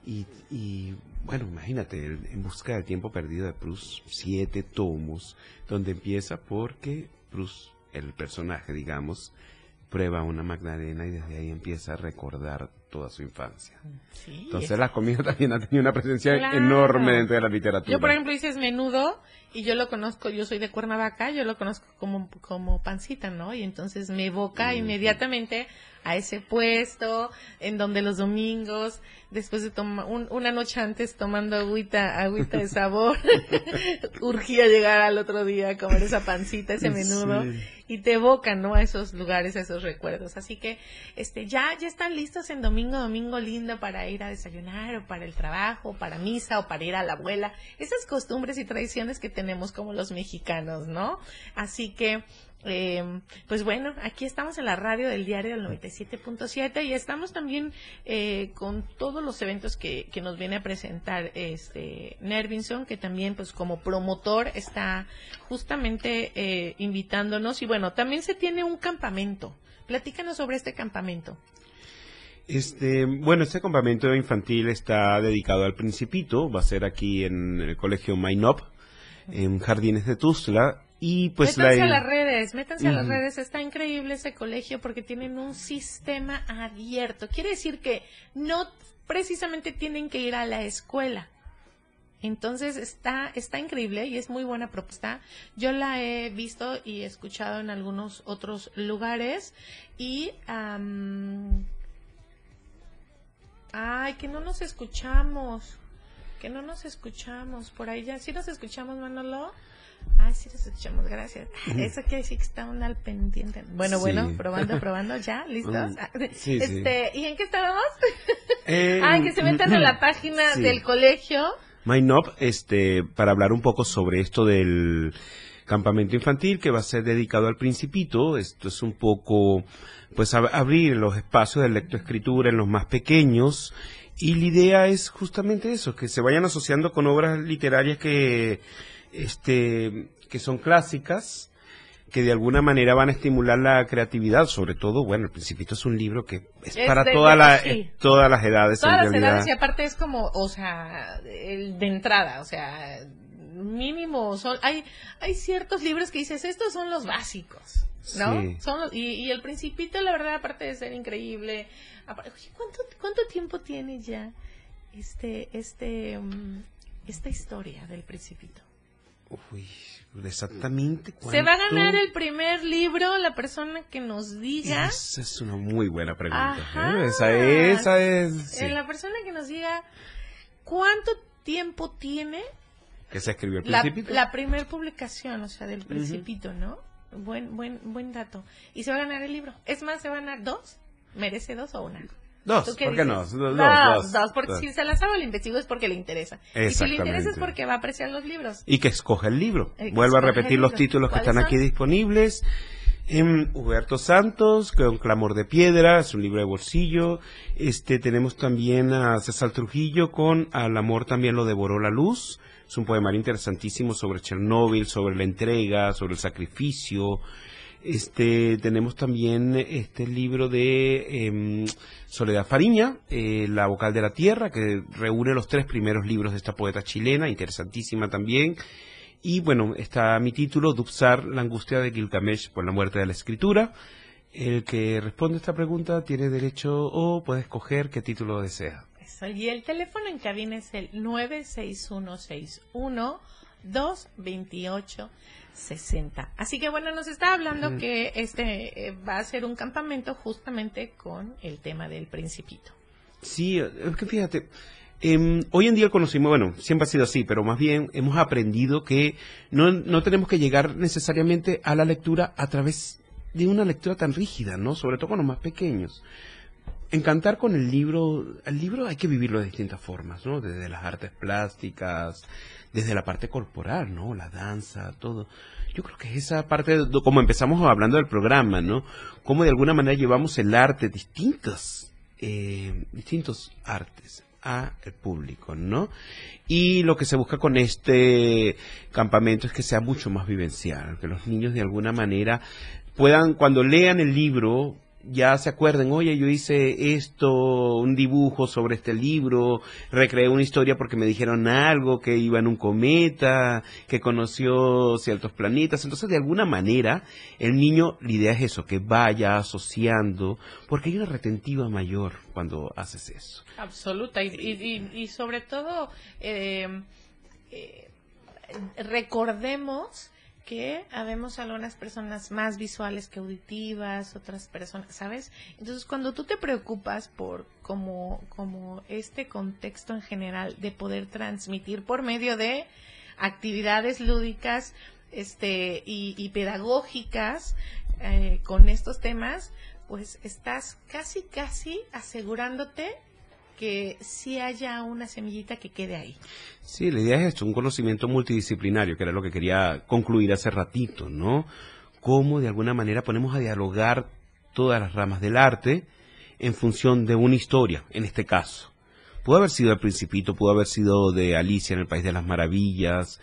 Y, y bueno, imagínate, En Busca del Tiempo Perdido de Proust, siete tomos, donde empieza porque Proust, el personaje, digamos, prueba una magdalena y desde ahí empieza a recordar toda su infancia. Entonces la comida también ha tenido una presencia enorme dentro de la literatura. Yo, por ejemplo, dices menudo y yo lo conozco, yo soy de Cuernavaca, yo lo conozco como, como pancita, ¿no? Y entonces me evoca inmediatamente a ese puesto en donde los domingos, después de tomar una noche antes tomando agüita, agüita de sabor, urgía llegar al otro día a comer esa pancita, ese menudo y te evocan, ¿no? A esos lugares, a esos recuerdos. Así que, este, ya, ya están listos en domingo, domingo lindo para ir a desayunar o para el trabajo, para misa o para ir a la abuela. Esas costumbres y tradiciones que tenemos como los mexicanos, ¿no? Así que, Eh, pues bueno, aquí estamos en la radio del diario del 97.7 y estamos también eh, con todos los eventos que, que, nos viene a presentar este Nervinson, que también pues como promotor está justamente eh, invitándonos y bueno, también se tiene un campamento. Platícanos sobre este campamento. Este, bueno, este campamento infantil está dedicado al Principito, va a ser aquí en el colegio Mainop, en Jardines de Tuzla, y pues métanse a las redes, métanse a las redes, está increíble ese colegio porque tienen un sistema abierto. Quiere decir que no precisamente tienen que ir a la escuela. Entonces está, está increíble y es muy buena propuesta. Yo la he visto y escuchado en algunos otros lugares y ay, que no nos escuchamos, que no nos escuchamos por ahí ya, sí nos escuchamos Manolo. Ay, sí, les escuchamos, gracias. Eso quiere decir que está un al pendiente. Bueno, bueno, probando, probando, ya, listos. Ah, este, ¿Y en qué estábamos? Eh, ah, que se metan a la página del colegio. MyNop, este, para hablar un poco sobre esto del campamento infantil que va a ser dedicado al principito. Esto es un poco, pues, abrir los espacios de lectoescritura en los más pequeños. Y la idea es justamente eso, que se vayan asociando con obras literarias que este, que son clásicas, que de alguna manera van a estimular la creatividad, sobre todo, bueno, El Principito es un libro que es, para toda la, todas las edades. Todas las edades y aparte es como, o sea, el de entrada, o sea, mínimo, son, hay, hay ciertos libros que dices, estos son los básicos, ¿no? Son y, El Principito, la verdad, aparte de ser increíble, ¿cuánto, ¿cuánto tiempo tiene ya este, este, mm, esta historia del Principito? Uy, exactamente. ¿Se va a ganar el primer libro la persona que nos diga? Esa es una muy buena pregunta. ¿eh? Esa, esa es. Eh, la persona que nos diga cuánto tiempo tiene. Que se escribió el Principito. La, primera publicación, o sea, del Principito, ¿no? Buen, buen, buen dato. Y se va a ganar el libro. Es más, se van a ganar dos. ¿Merece dos o una? Dos, ¿por qué no? Dos, dos, porque si se la sabe el investigo es porque le interesa. Y si le interesa es porque va a apreciar los libros. Y que escoge el libro. Vuelvo a repetir los títulos que están aquí disponibles. En Huberto Santos, con Clamor de Piedra, es un libro de bolsillo. Este, tenemos también a César Trujillo con Al amor también lo devoró la luz. Es un poemario interesantísimo sobre Chernóbil, sobre la entrega, sobre el sacrificio, este, tenemos también este libro de em, Soledad Fariña, eh, La vocal de la tierra, que reúne los tres primeros libros de esta poeta chilena, interesantísima también. Y bueno, está mi título, Dupsar, la angustia de Gilgamesh por la muerte de la escritura. El que responde esta pregunta tiene derecho o puede escoger qué título desea. Y el teléfono en cabina es el 96161 228 60. Así que bueno, nos está hablando que este eh, va a ser un campamento justamente con el tema del principito. Sí, es que fíjate, em, hoy en día el conocimiento, bueno, siempre ha sido así, pero más bien hemos aprendido que no, no tenemos que llegar necesariamente a la lectura a través de una lectura tan rígida, ¿no? Sobre todo con los más pequeños. Encantar con el libro, el libro hay que vivirlo de distintas formas, ¿no? Desde las artes plásticas, desde la parte corporal, ¿no? La danza, todo. Yo creo que esa parte, como empezamos hablando del programa, ¿no? Cómo de alguna manera llevamos el arte, distintos, eh, distintos artes a el público, ¿no? Y lo que se busca con este campamento es que sea mucho más vivencial, que los niños de alguna manera puedan, cuando lean el libro, ya se acuerden, oye, yo hice esto, un dibujo sobre este libro, recreé una historia porque me dijeron algo, que iba en un cometa, que conoció ciertos planetas. Entonces, de alguna manera, el niño, la idea es eso, que vaya asociando, porque hay una retentiva mayor cuando haces eso. Absoluta, y, sobre todo, eh, eh, recordemos que habemos algunas personas más visuales que auditivas, otras personas, ¿sabes? Entonces, cuando tú te preocupas por como, como este contexto en general de poder transmitir por medio de actividades lúdicas este, y, pedagógicas eh, con estos temas, pues estás casi, casi asegurándote que sí haya una semillita que quede ahí. Sí, la idea es esto, un conocimiento multidisciplinario, que era lo que quería concluir hace ratito, ¿no? cómo de alguna manera ponemos a dialogar todas las ramas del arte en función de una historia, en este caso. Pudo haber sido El Principito, pudo haber sido de Alicia en el País de las Maravillas,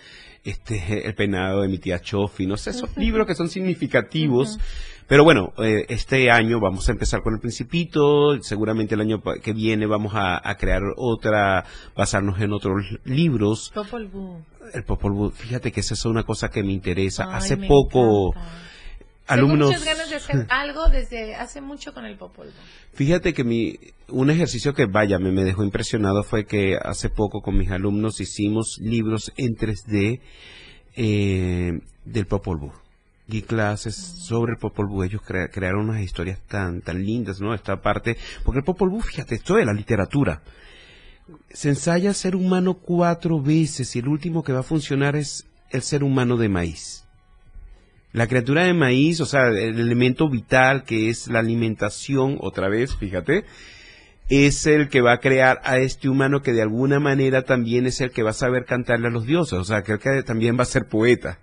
este, El Penado de mi tía Chofi, no sé, esos libros que son significativos. Pero bueno, eh, este año vamos a empezar con El Principito, seguramente el año que viene vamos a, crear otra, basarnos en otros libros. Popol Vuh. El Popol Vuh, fíjate que esa es una cosa que me interesa. Hace poco alumnos. muchas ganas de hacer algo desde hace mucho con el Popol Fíjate que mi, un ejercicio que vaya me, me dejó impresionado fue que hace poco con mis alumnos hicimos libros en 3D eh, del Popol Vuh. Di clases sobre el Popol Vuh. Ellos crearon unas historias tan, tan lindas, ¿no? Esta parte, porque el Popol Vuh, fíjate, esto de la literatura. Se ensaya ser humano cuatro veces y el último que va a funcionar es el ser humano de maíz. La criatura de maíz, o sea, el elemento vital que es la alimentación, otra vez, fíjate, es el que va a crear a este humano que de alguna manera también es el que va a saber cantarle a los dioses, o sea, que, también va a ser poeta.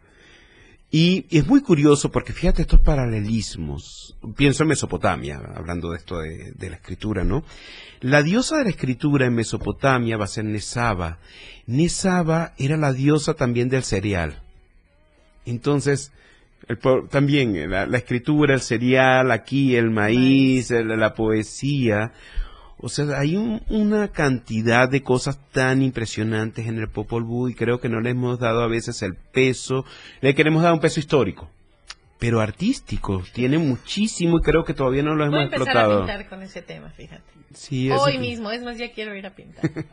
Y, es muy curioso porque fíjate estos paralelismos. Pienso en Mesopotamia, hablando de esto de, de, la escritura, ¿no? La diosa de la escritura en Mesopotamia va a ser Nesaba. Nesaba era la diosa también del cereal. Entonces, también la, escritura, el cereal, aquí el maíz, la poesía. O sea, hay una cantidad de cosas tan impresionantes en el Popol Vuh y creo que no le hemos dado a veces el peso, le queremos dar un peso histórico pero artístico. Tiene muchísimo y creo que todavía no lo hemos Voy a empezar a pintar con ese tema, fíjate. Hoy mismo, es más, ya quiero ir a pintar.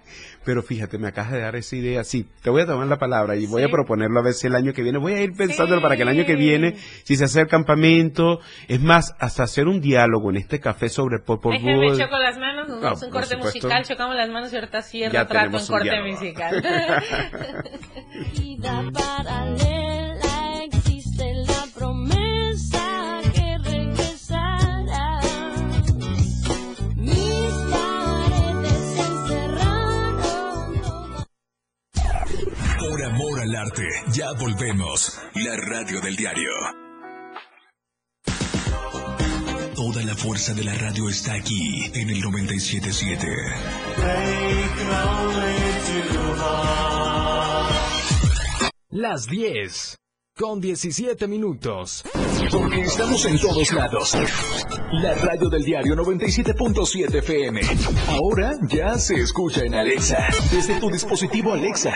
pero fíjate, me acabas de dar esa idea. Sí, te voy a tomar la palabra y voy a proponerlo a ver si el año que viene. Voy a ir pensándolo para que el año que viene, si se hace el campamento, es más, hasta hacer un diálogo en este café sobre el Popol Vuh. choco las manos, nos damos un corte musical, chocamos las manos y ahorita cierro trato un corte musical. arte, ya volvemos. La radio del diario. Toda la fuerza de la radio está aquí en el 977. Las 10 con 17 minutos. Porque estamos en todos lados. La radio del diario 97.7 FM. Ahora ya se escucha en Alexa. Desde tu dispositivo Alexa.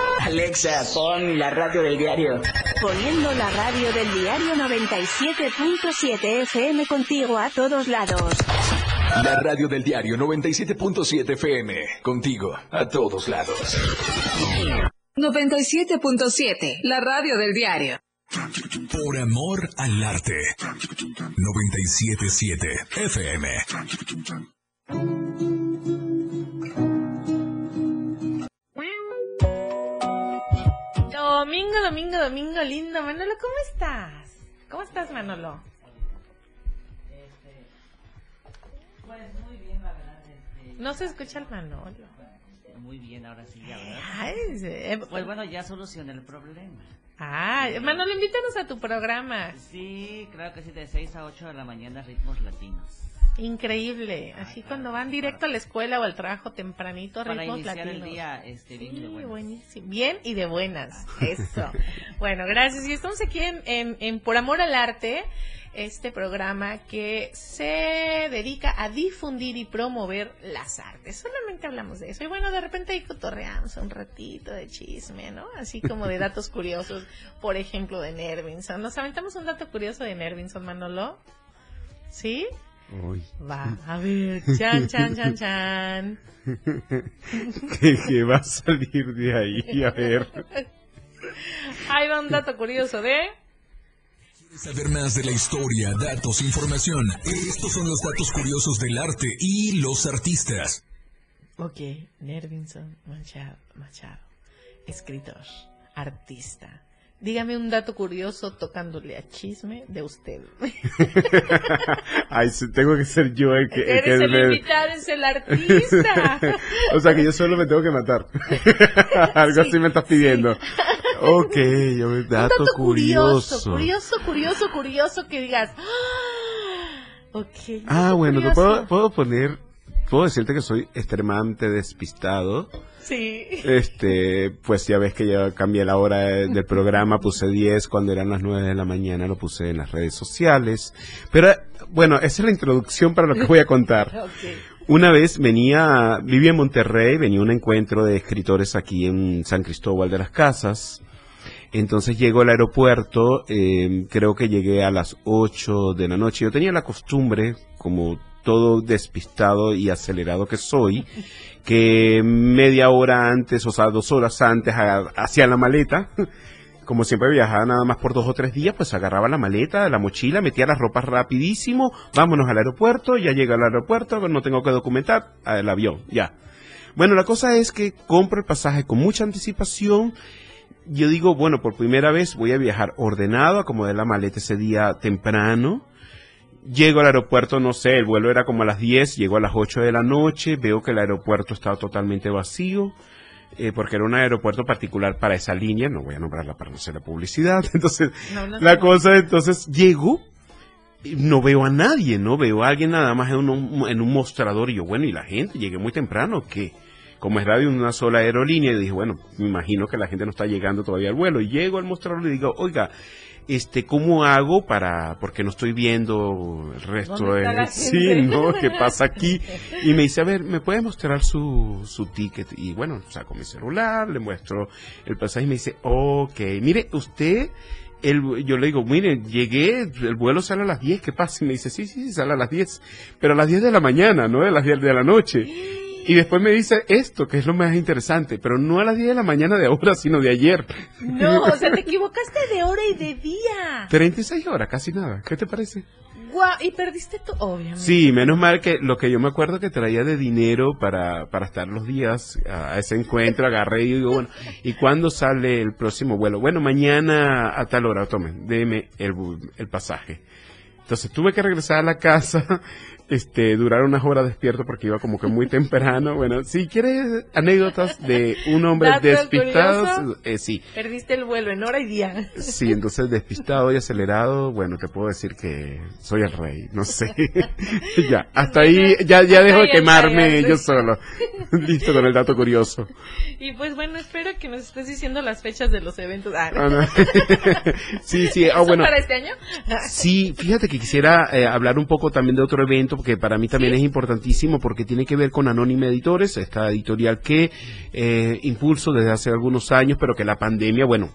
Alexa, pon la radio del diario. Poniendo la radio del diario 97.7 FM contigo a todos lados. La radio del diario 97.7 FM contigo a todos lados. 97.7, la radio del diario. Por amor al arte. 977 FM. Domingo, domingo, lindo. Manolo, ¿cómo estás? ¿Cómo estás, Manolo? Pues muy bien, la verdad. Este, no se escucha el Manolo. Muy bien, ahora sí, ya, ¿verdad? pues bueno, ya solucioné el problema. Ah, Manolo, invítanos a tu programa. Sí, claro que sí, de 6 a 8 de la mañana, ritmos latinos. Increíble, así cuando van directo a la escuela o al trabajo tempranito, Para ritmos iniciar latinos. el día este, bien, de buenas. buenísimo. bien y de buenas, eso. bueno, gracias. Y estamos aquí en, en, Por Amor al Arte, este programa que se dedica a difundir y promover las artes. Solamente hablamos de eso. Y bueno, de repente ahí cotorreamos un ratito de chisme, ¿no? Así como de datos curiosos, por ejemplo, de Nervinson. ¿Nos aventamos un dato curioso de Nervinson, Manolo? ¿Sí? Va, a ver, chan, chan, chan, chan. ¿Qué, va a salir de ahí? A ver. Ahí va un dato curioso de... Saber más de la historia, datos, información. Estos son los datos curiosos del arte y los artistas. Ok, Nervinson Machado, Machado, escritor, artista. Dígame un dato curioso tocándole a chisme de usted. Ay, tengo que ser yo el que... Eres el, el invitado, es el artista. o sea que yo solo me tengo que matar. Algo así me estás pidiendo. Ok, yo me dato, un dato curioso. Curioso, curioso, curioso, que digas. ¡Ah! Ok. Ah, bueno, te puedo, puedo poner puedo decirte que soy extremadamente despistado. Sí. Este, pues ya ves que ya cambié la hora del programa, puse 10 cuando eran las 9 de la mañana, lo puse en las redes sociales. Pero bueno, esa es la introducción para lo que voy a contar. Una vez venía, vivía en Monterrey, venía un encuentro de escritores aquí en San Cristóbal de las Casas. Entonces llego al aeropuerto, eh, creo que llegué a las 8 de la noche. Yo tenía la costumbre, como todo despistado y acelerado que soy, que media hora antes, o sea, dos horas antes, hacía la maleta. Como siempre viajaba nada más por dos o tres días, pues agarraba la maleta, la mochila, metía las ropas rapidísimo, vámonos al aeropuerto, ya llega al aeropuerto, no tengo que documentar, el avión, ya. Bueno, la cosa es que compro el pasaje con mucha anticipación. Yo digo, bueno, por primera vez voy a viajar ordenado, acomodé la maleta ese día temprano Llego al aeropuerto, no sé, el vuelo era como a las 10, llego a las 8 de la noche, veo que el aeropuerto estaba totalmente vacío, eh, porque era un aeropuerto particular para esa línea, no voy a nombrarla para no hacer la publicidad, entonces la cosa, entonces llego, no veo a nadie, no veo a alguien nada más en un, en un mostrador y yo, bueno, ¿y la gente? Llegué muy temprano, que como es radio una sola aerolínea, dije, bueno, me imagino que la gente no está llegando todavía al vuelo. Y llego al mostrador y digo, oiga, este, ¿cómo hago para, porque no estoy viendo el resto de, sí, ¿no? ¿Qué pasa aquí? Y me dice, a ver, ¿me puede mostrar su, su ticket? Y bueno, saco mi celular, le muestro el pasaje y me dice, ok, mire, usted, el, yo le digo, mire, llegué, el vuelo sale a las 10, ¿qué pasa? Y me dice, sí, sí, sí, sale a las 10, pero a las 10 de la mañana, no a las 10 de la noche. Y después me dice esto, que es lo más interesante, pero no a las 10 de la mañana de ahora, sino de ayer. No, o sea, te equivocaste de hora y de día. 36 horas, casi nada. ¿Qué te parece? Guau, y perdiste tu, obviamente. Sí, menos mal que lo que yo me acuerdo que traía de dinero para, para estar los días a ese encuentro, agarré y digo, bueno, ¿y cuándo sale el próximo vuelo? Bueno, mañana a tal hora, tomen, déme el, el pasaje. Entonces tuve que regresar a la casa este, durar unas horas despierto porque iba como que muy temprano. Bueno, si quieres anécdotas de un hombre despistado, eh, sí. Perdiste el vuelo en hora y día. Sí, entonces despistado y acelerado, bueno, te puedo decir que soy el rey, no sé. ya, hasta ahí, ya, ya dejo de quemarme yo solo. Listo con el dato curioso. Y pues bueno, espero que nos estés diciendo las fechas de los eventos. Ah, ah sí, sí, ah, bueno. para este año? sí, fíjate que quisiera eh, hablar un poco también de otro evento que para mí también es importantísimo porque tiene que ver con Anónima Editores, esta editorial que eh, impulso desde hace algunos años, pero que la pandemia, bueno,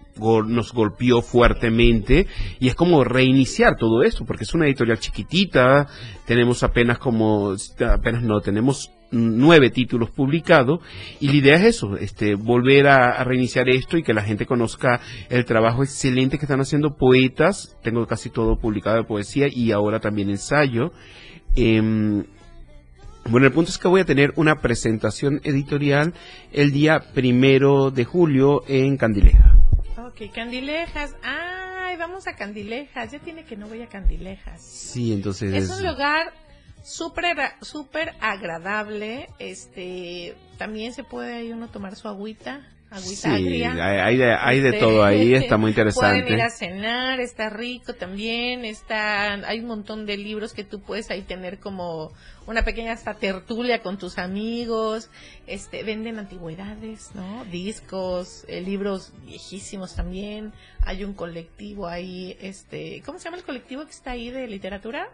nos golpeó fuertemente. Y es como reiniciar todo esto, porque es una editorial chiquitita, tenemos apenas como, apenas no, tenemos nueve títulos publicados. Y la idea es eso, este, volver a, reiniciar esto y que la gente conozca el trabajo excelente que están haciendo poetas, tengo casi todo publicado de poesía y ahora también ensayo Em, bueno, el punto es que voy a tener una presentación editorial el día primero de julio en Candileja. Ok, Candilejas. Ay, vamos a Candilejas. Ya tiene que no voy a Candilejas. Sí, entonces. Es, un lugar súper súper agradable. Este, también se puede ahí uno tomar su agüita sí, hay, de, hay de este, todo ahí, está muy interesante. Pueden ir a cenar, está rico también, está, hay un montón de libros que tú puedes ahí tener como una pequeña hasta tertulia con tus amigos, este, venden antigüedades, ¿no? Discos, eh, libros viejísimos también, hay un colectivo ahí, este, ¿cómo se llama el colectivo que está ahí de literatura?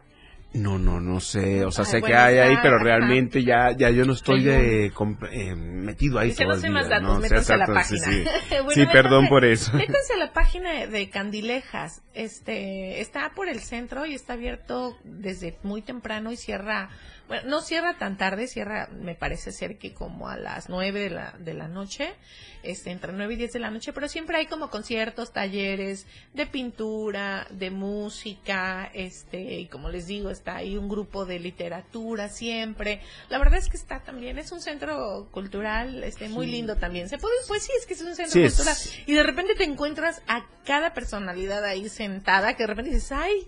No, no, no sé. O sea, sé que hay ahí, pero realmente ya, ya yo no estoy de, eh, metido ahí. Que no sé más datos, métanse a la página. Sí, sí. perdón por eso. Métanse a la página de Candilejas. Este, está por el centro y está abierto desde muy temprano y cierra bueno, no cierra tan tarde, cierra, me parece ser que como a las nueve de la, de la noche, este, entre nueve y diez de la noche, pero siempre hay como conciertos, talleres de pintura, de música, este, y como les digo, está ahí un grupo de literatura siempre. La verdad es que está también, es un centro cultural, este, muy lindo también. Se puede, pues sí, es que es un centro cultural. Y de repente te encuentras a cada personalidad ahí sentada, que de repente dices, ay,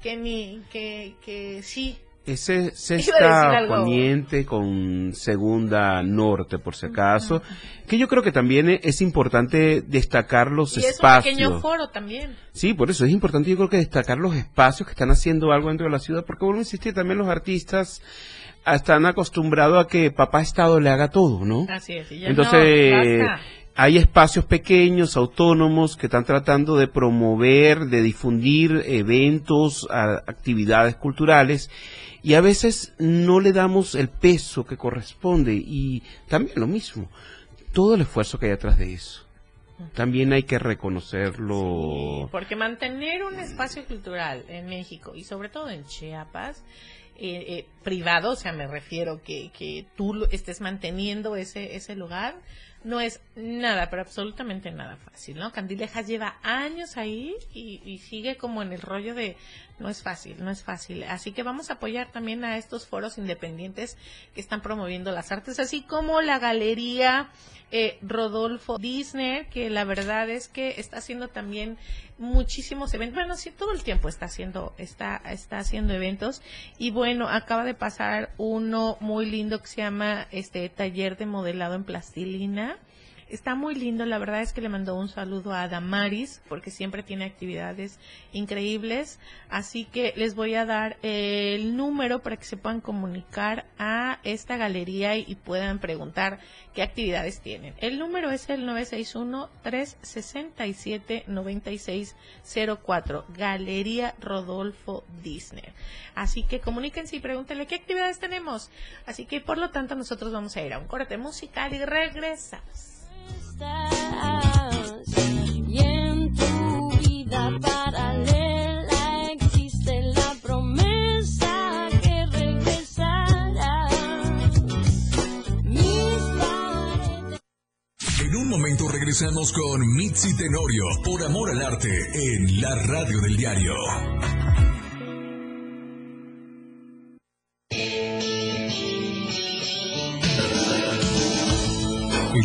que ni, que, que sí, ese sexta poniente con segunda norte, por si acaso, que yo creo que también es importante destacar los espacios. Es un pequeño foro también. Sí, por eso es importante yo creo que destacar los espacios que están haciendo algo dentro de la ciudad, porque vuelvo a insistir, también los artistas están acostumbrados a que papá Estado le haga todo, ¿no? Así es. Y Entonces, hay espacios pequeños, autónomos, que están tratando de promover, de difundir eventos, actividades culturales y a veces no le damos el peso que corresponde y también lo mismo, todo el esfuerzo que hay atrás de eso. También hay que reconocerlo. porque mantener un espacio cultural en México y sobre todo en Chiapas, eh, eh, privado, o sea, me refiero que, que tú estés manteniendo ese, ese lugar, no es nada, pero absolutamente nada fácil, ¿no? Candilejas lleva años ahí y, y, sigue como en el rollo de no es fácil, no es fácil. Así que vamos a apoyar también a estos foros independientes que están promoviendo las artes, así como la galería eh, Rodolfo Disney, que la verdad es que está haciendo también muchísimos eventos. Bueno, sí, todo el tiempo está haciendo, está, está haciendo eventos. Y bueno, acaba de pasar uno muy lindo que se llama este taller de modelado en plastilina Está muy lindo, la verdad es que le mandó un saludo a Damaris, porque siempre tiene actividades increíbles. Así que les voy a dar el número para que se puedan comunicar a esta galería y, puedan preguntar qué actividades tienen. El número es el 961-367-9604, Galería Rodolfo Disney. Así que comuníquense y pregúntenle qué actividades tenemos. Así que por lo tanto nosotros vamos a ir a un corte musical y regresamos En un momento regresamos con Mitzi Tenorio por Amor al Arte en la radio del diario.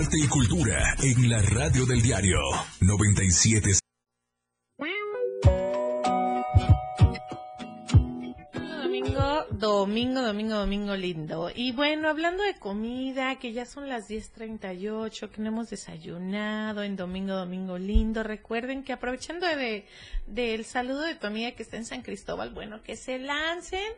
Arte y cultura en la radio del diario 97. Domingo Domingo, domingo, domingo lindo. Y bueno, hablando de comida, que ya son las 10.38, que no hemos desayunado en domingo, domingo lindo, recuerden que aprovechando de, del saludo de tu amiga que está en San Cristóbal, bueno, que se lancen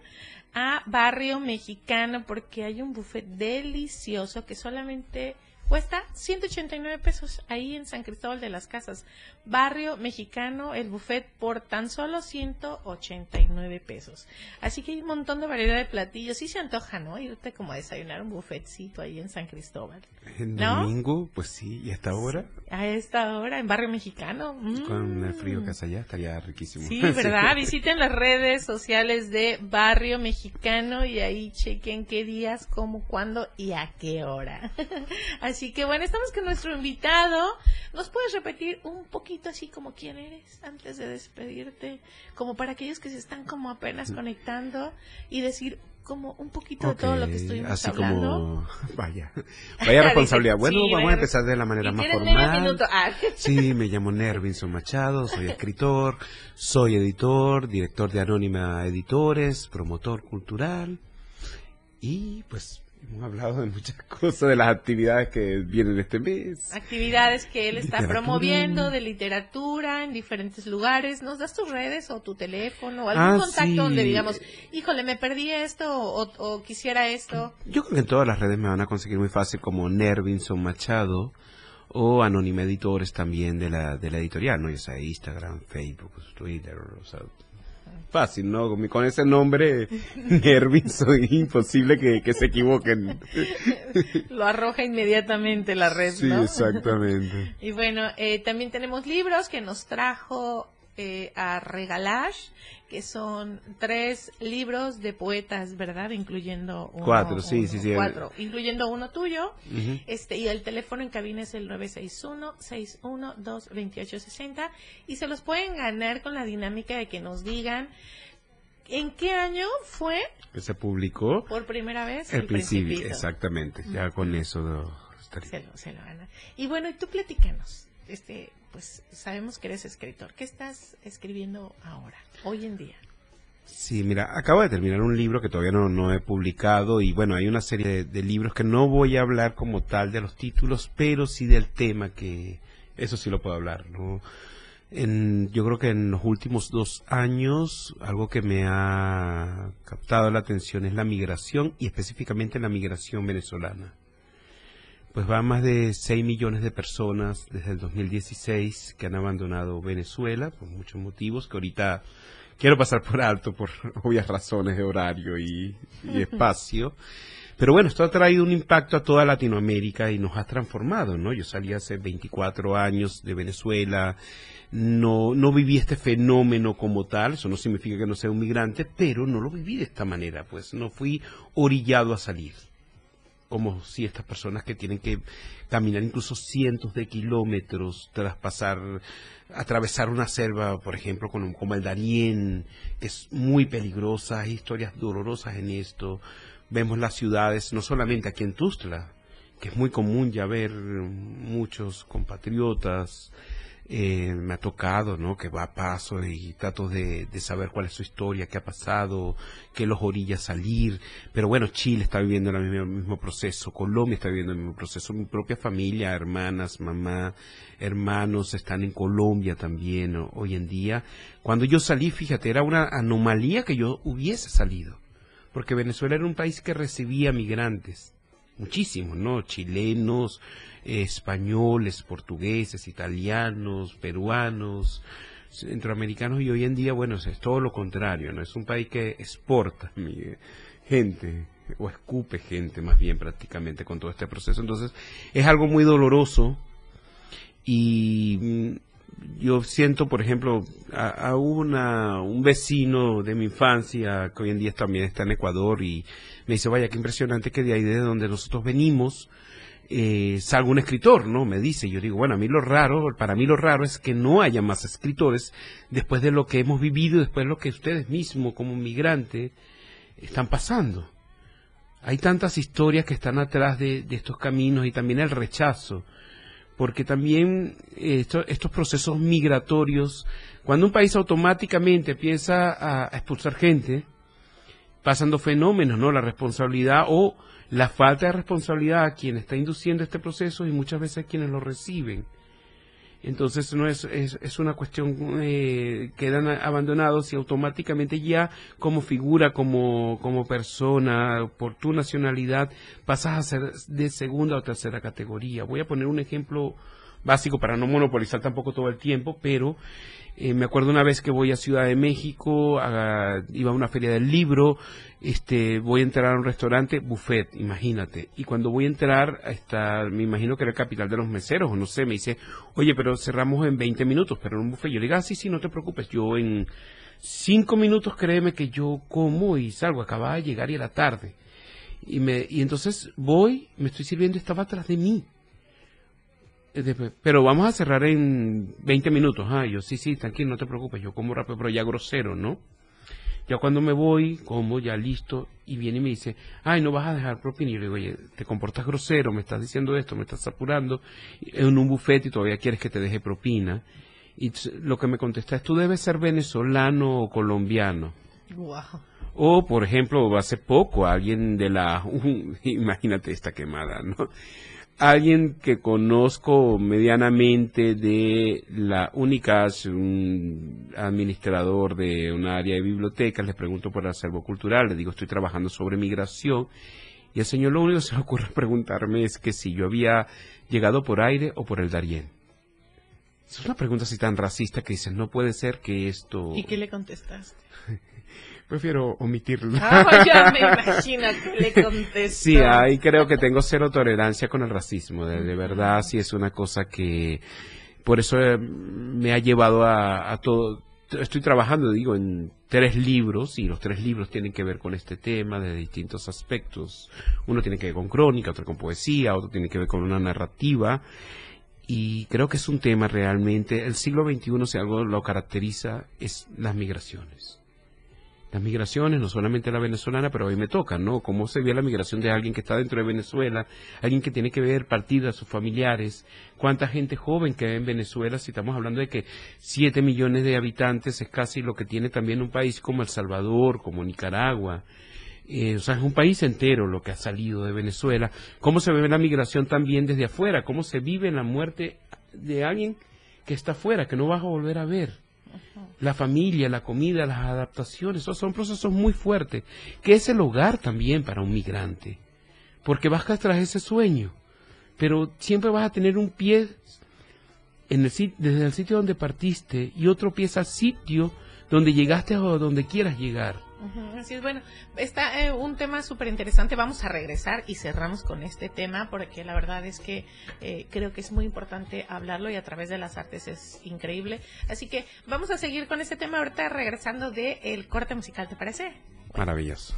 a Barrio Mexicano porque hay un buffet delicioso que solamente cuesta 189 pesos ahí en San Cristóbal de las Casas. Barrio Mexicano, el buffet por tan solo 189 pesos. Así que hay un montón de variedad de platillos. Sí se antoja, ¿no? Irte como a desayunar un buffetcito ahí en San Cristóbal. En ¿No? domingo, pues sí, y a esta hora, A esta hora, en Barrio Mexicano. Mm. con el frío que hace allá, estaría riquísimo. Sí, ¿verdad? Visiten las redes sociales de Barrio Mexicano y ahí chequen qué días, cómo, cuándo y a qué hora. Así que bueno, estamos con nuestro invitado. ¿Nos puedes repetir un poquito así como quién eres antes de despedirte? Como para aquellos que se están como apenas conectando y decir como un poquito de todo lo que Ok, estuvimos así hablando. como vaya vaya responsabilidad bueno sí, vamos a empezar de la manera más formal. Ah. sí me llamo Nervinson Machado soy escritor soy editor director de Anónima Editores promotor cultural y pues hemos hablado de muchas cosas de las actividades que vienen este mes actividades que él está Literatura. promoviendo de literatura en diferentes lugares. ¿Nos das tus redes o tu teléfono o algún Ah, contacto sí. donde digamos, híjole, me perdí esto o, o quisiera esto? Yo creo que en todas las redes me van a conseguir muy fácil como Nervinson Machado o Anónima Editores también de la, de la editorial, ¿no? Ya sea Instagram, Facebook, Twitter, o sea, fácil, ¿no? Con, ese nombre, Nervinson, es imposible que, que se equivoquen. Lo arroja inmediatamente la red, Sí, ¿no? exactamente. Y bueno, eh, también tenemos libros que nos trajo eh, a regalar, que son tres libros de poetas, ¿verdad? Incluyendo uno. Cuatro, sí, uno, sí, sí. Cuatro, incluyendo uno tuyo. Este, y el teléfono en cabina es el 961-612-2860. Y se los pueden ganar con la dinámica de que nos digan en qué año fue Que se publicó por primera vez el el principio, Principito. exactamente, ya con eso no, estaría. Se lo, se lo gana. Y bueno, y tú platícanos. Este, pues sabemos que eres escritor. ¿Qué estás escribiendo ahora, hoy en día? Sí, mira, acabo de terminar un libro que todavía no, no he publicado y bueno, hay una serie de, de libros que no voy a hablar como tal de los títulos, pero sí del tema que eso sí lo puedo hablar, ¿no? En, yo creo que en los últimos dos años algo que me ha captado la atención es la migración y específicamente la migración venezolana. Pues va más de 6 millones de personas desde el 2016 que han abandonado Venezuela por muchos motivos que ahorita quiero pasar por alto por obvias razones de horario y, y espacio. Pero bueno, esto ha traído un impacto a toda Latinoamérica y nos ha transformado, ¿no? Yo salí hace 24 años de Venezuela, no, no viví este fenómeno como tal, eso no significa que no sea un migrante, pero no lo viví de esta manera, pues no fui orillado a salir como si estas personas que tienen que caminar incluso cientos de kilómetros, traspasar, atravesar una selva, por ejemplo, como, como el Darién, que es muy peligrosa, hay historias dolorosas en esto. Vemos las ciudades, no solamente aquí en Tustla, que es muy común ya ver muchos compatriotas, eh, me ha tocado, ¿no? Que va a paso y trato de, de saber cuál es su historia, qué ha pasado, qué los orilla a salir. Pero bueno, Chile está viviendo el mismo, mismo proceso, Colombia está viviendo el mismo proceso, mi propia familia, hermanas, mamá, hermanos están en Colombia también hoy en día. Cuando yo salí, fíjate, era una anomalía que yo hubiese salido, porque Venezuela era un país que recibía migrantes muchísimos, ¿no? Chilenos, españoles, portugueses, italianos, peruanos, centroamericanos y hoy en día, bueno, es todo lo contrario, ¿no? Es un país que exporta gente o escupe gente más bien prácticamente con todo este proceso. Entonces, es algo muy doloroso y mm, yo siento, por ejemplo, a, a una, un vecino de mi infancia que hoy en día también está en Ecuador y me dice, vaya, qué impresionante que de ahí de donde nosotros venimos eh, un escritor, ¿no? Me dice, yo digo, bueno, a mí lo raro, para mí lo raro es que no haya más escritores después de lo que hemos vivido, después de lo que ustedes mismos como migrantes están pasando. Hay tantas historias que están atrás de, estos caminos y también el rechazo porque también eh, esto- estos procesos migratorios, cuando un país automáticamente empieza a, a expulsar gente, pasando fenómenos, ¿no? La responsabilidad o la falta de responsabilidad a quien está induciendo este proceso y muchas veces a quienes lo reciben. Entonces no es, es, es una cuestión, eh, quedan abandonados y automáticamente ya como figura, como, como persona, por tu nacionalidad, pasas a ser de segunda o tercera categoría. Voy a poner un ejemplo básico para no monopolizar tampoco todo el tiempo, pero eh, me acuerdo una vez que voy a Ciudad de México, a- iba a una feria del libro, este, voy a entrar a un restaurante, buffet, imagínate. Y cuando voy a entrar, está, me imagino que era el capital de los meseros, o no sé, me dice, oye, pero cerramos en 20 minutos, pero en un buffet. Yo le digo, ah, sí, sí, no te preocupes, yo en cinco minutos créeme que yo como y salgo, acababa de llegar y era tarde. Y, me, y entonces voy, me estoy sirviendo, estaba atrás de mí. Eh, Pero vamos a cerrar en 20 minutos. Ah, yo sí, sí, tranquilo, no te preocupes, yo como rápido, pero ya grosero, ¿no? Ya cuando me voy, como ya listo, y viene y me dice, ay, no vas a dejar propina. Y yo le digo, oye, te comportas grosero, me estás diciendo esto, me estás apurando en un buffet y todavía quieres que te deje propina. Y lo que me contesta es, tú debes ser venezolano o colombiano. Wow. O, por ejemplo, hace poco, alguien de la... imagínate esta quemada, ¿no? Alguien que conozco medianamente de la UNICAS, un administrador de un área de bibliotecas, le pregunto por el acervo cultural, le digo, estoy trabajando sobre migración, y el señor lo único que se le ocurre preguntarme es que si yo había llegado por aire o por el Darién. Es una pregunta así tan racista que dices, no puede ser que esto... ¿Y qué le contestaste? Prefiero omitirlo. Ah, ya me imagino que le contestó. Sí, ahí creo que tengo cero tolerancia con el racismo. De, de verdad, sí es una cosa que por eso eh, me ha llevado a, a todo. Estoy trabajando, digo, en tres libros y los tres libros tienen que ver con este tema de distintos aspectos. Uno tiene que ver con crónica, otro con poesía, otro tiene que ver con una narrativa. Y creo que es un tema realmente. El siglo XXI, si algo lo caracteriza, es las migraciones las migraciones, no solamente la venezolana, pero hoy me toca, ¿no? Cómo se ve la migración de alguien que está dentro de Venezuela, alguien que tiene que ver partida a sus familiares, cuánta gente joven que hay en Venezuela, si estamos hablando de que 7 millones de habitantes es casi lo que tiene también un país como El Salvador, como Nicaragua. Eh, o sea, es un país entero lo que ha salido de Venezuela. ¿Cómo se ve la migración también desde afuera? ¿Cómo se vive la muerte de alguien que está afuera, que no vas a volver a ver? La familia, la comida, las adaptaciones, esos son procesos muy fuertes, que es el hogar también para un migrante, porque vas tras ese sueño, pero siempre vas a tener un pie en el, desde el sitio donde partiste y otro pie al sitio donde llegaste o donde quieras llegar. Así es, bueno, está eh, un tema súper interesante. Vamos a regresar y cerramos con este tema porque la verdad es que eh, creo que es muy importante hablarlo y a través de las artes es increíble. Así que vamos a seguir con este tema ahorita regresando del el corte musical, ¿te parece? Maravilloso.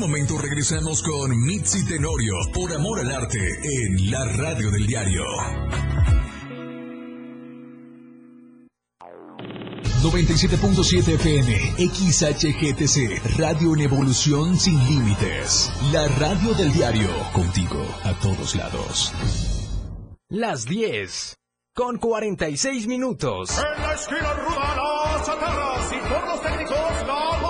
Momento regresamos con Mitzi Tenorio por Amor al Arte en la radio del diario. 97.7 FM, XHGTC, Radio en Evolución Sin Límites. La radio del diario, contigo a todos lados. Las 10. Con 46 minutos. En la esquina ruda, las chatarras y por los técnicos, la.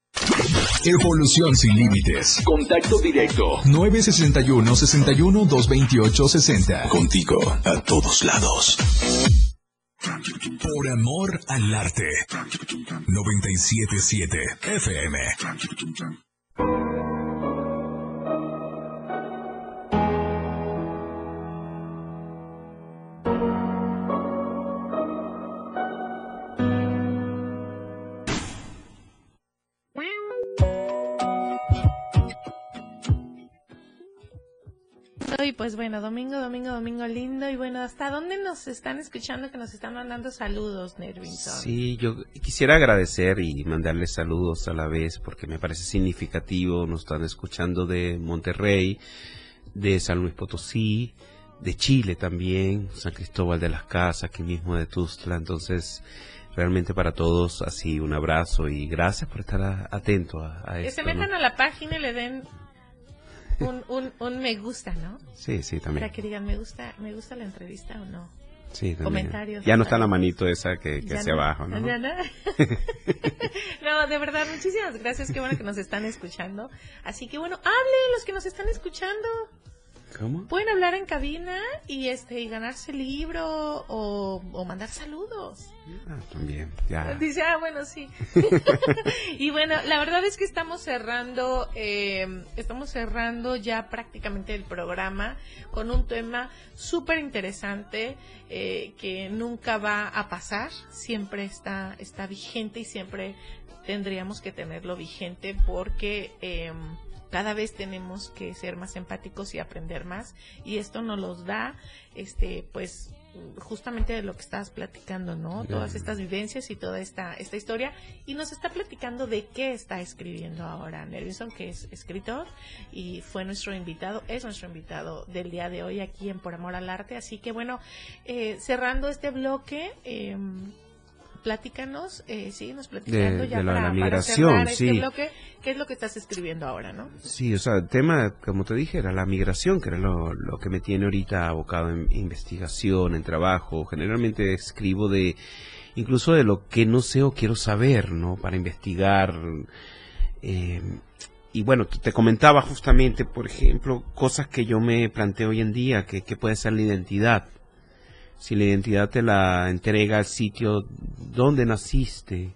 Evolución Sin Límites. Contacto directo. 961 61 228 60. Contigo a todos lados. Por amor al arte. 977 FM. Pues bueno, domingo, domingo, domingo lindo. Y bueno, ¿hasta dónde nos están escuchando que nos están mandando saludos, Nervinson? Sí, yo quisiera agradecer y mandarles saludos a la vez porque me parece significativo. Nos están escuchando de Monterrey, de San Luis Potosí, de Chile también, San Cristóbal de las Casas, aquí mismo de Tuzla. Entonces, realmente para todos así un abrazo y gracias por estar atento a, a Que esto. se metan ¿no? a la página y le den un, un, un me gusta, ¿no? Sí, sí, también. Para que digan, me gusta, me gusta la entrevista o no. Sí, también. Comentarios. Ya no está la manito esa que, que hacia no, abajo, ¿no? ya no. No, de verdad, muchísimas gracias. Qué bueno que nos están escuchando. Así que bueno, hablen los que nos están escuchando. ¿Cómo? Pueden hablar en cabina y este y ganarse el libro o, o mandar saludos. Ah, también, ya. Dice, ah, bueno, sí. y bueno, la verdad es que estamos cerrando, eh, estamos cerrando ya prácticamente el programa con un tema súper interesante eh, que nunca va a pasar, siempre está, está vigente y siempre tendríamos que tenerlo vigente porque eh, cada vez tenemos que ser más empáticos y aprender más y esto nos los da, este, pues justamente de lo que estabas platicando, ¿no? Todas estas vivencias y toda esta, esta historia. Y nos está platicando de qué está escribiendo ahora Nervinson, que es escritor y fue nuestro invitado, es nuestro invitado del día de hoy aquí en Por Amor al Arte. Así que bueno, eh, cerrando este bloque, eh, platícanos, eh, síguenos platicando De- ya de para, la para migración, este sí. bloque. ¿Qué es lo que estás escribiendo ahora, no? Sí, o sea, el tema, como te dije, era la migración, que era lo, lo que me tiene ahorita abocado en investigación, en trabajo. Generalmente escribo de, incluso de lo que no sé o quiero saber, ¿no? Para investigar. eh, y bueno, te te comentaba justamente, por ejemplo, cosas que yo me planteo hoy en día, que, que puede ser la identidad. Si la identidad te la entrega el sitio donde naciste,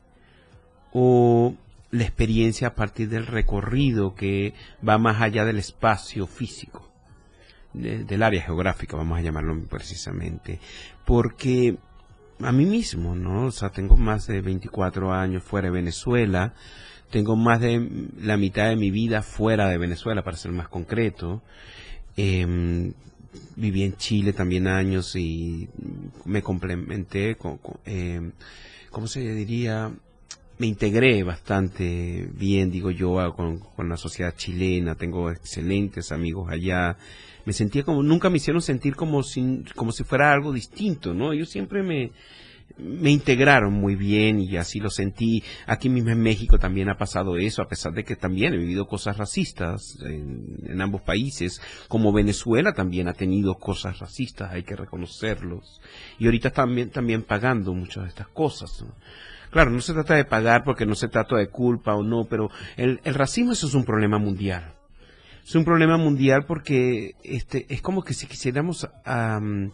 o la experiencia a partir del recorrido que va más allá del espacio físico, de- del área geográfica, vamos a llamarlo precisamente, porque a mí mismo, ¿no? O sea, tengo más de 24 años fuera de Venezuela, tengo más de la mitad de mi vida fuera de Venezuela, para ser más concreto. Em, viví en Chile también años y me complementé con, con, em, ¿cómo se diría? Me integré bastante bien, digo yo, con, con la sociedad chilena, tengo excelentes amigos allá. Me sentía como, nunca me hicieron sentir como si, como si fuera algo distinto, ¿no? Ellos siempre me, me integraron muy bien y así lo sentí. Aquí mismo en México también ha pasado eso, a pesar de que también he vivido cosas racistas en, ambos países, como Venezuela también ha tenido cosas racistas, hay que reconocerlos. Y ahorita también, también pagando muchas de estas cosas. Claro, no se trata de pagar porque no se trata de culpa o no, pero el, el racismo eso es un problema mundial. Es un problema mundial porque este es como que si quisiéramos am,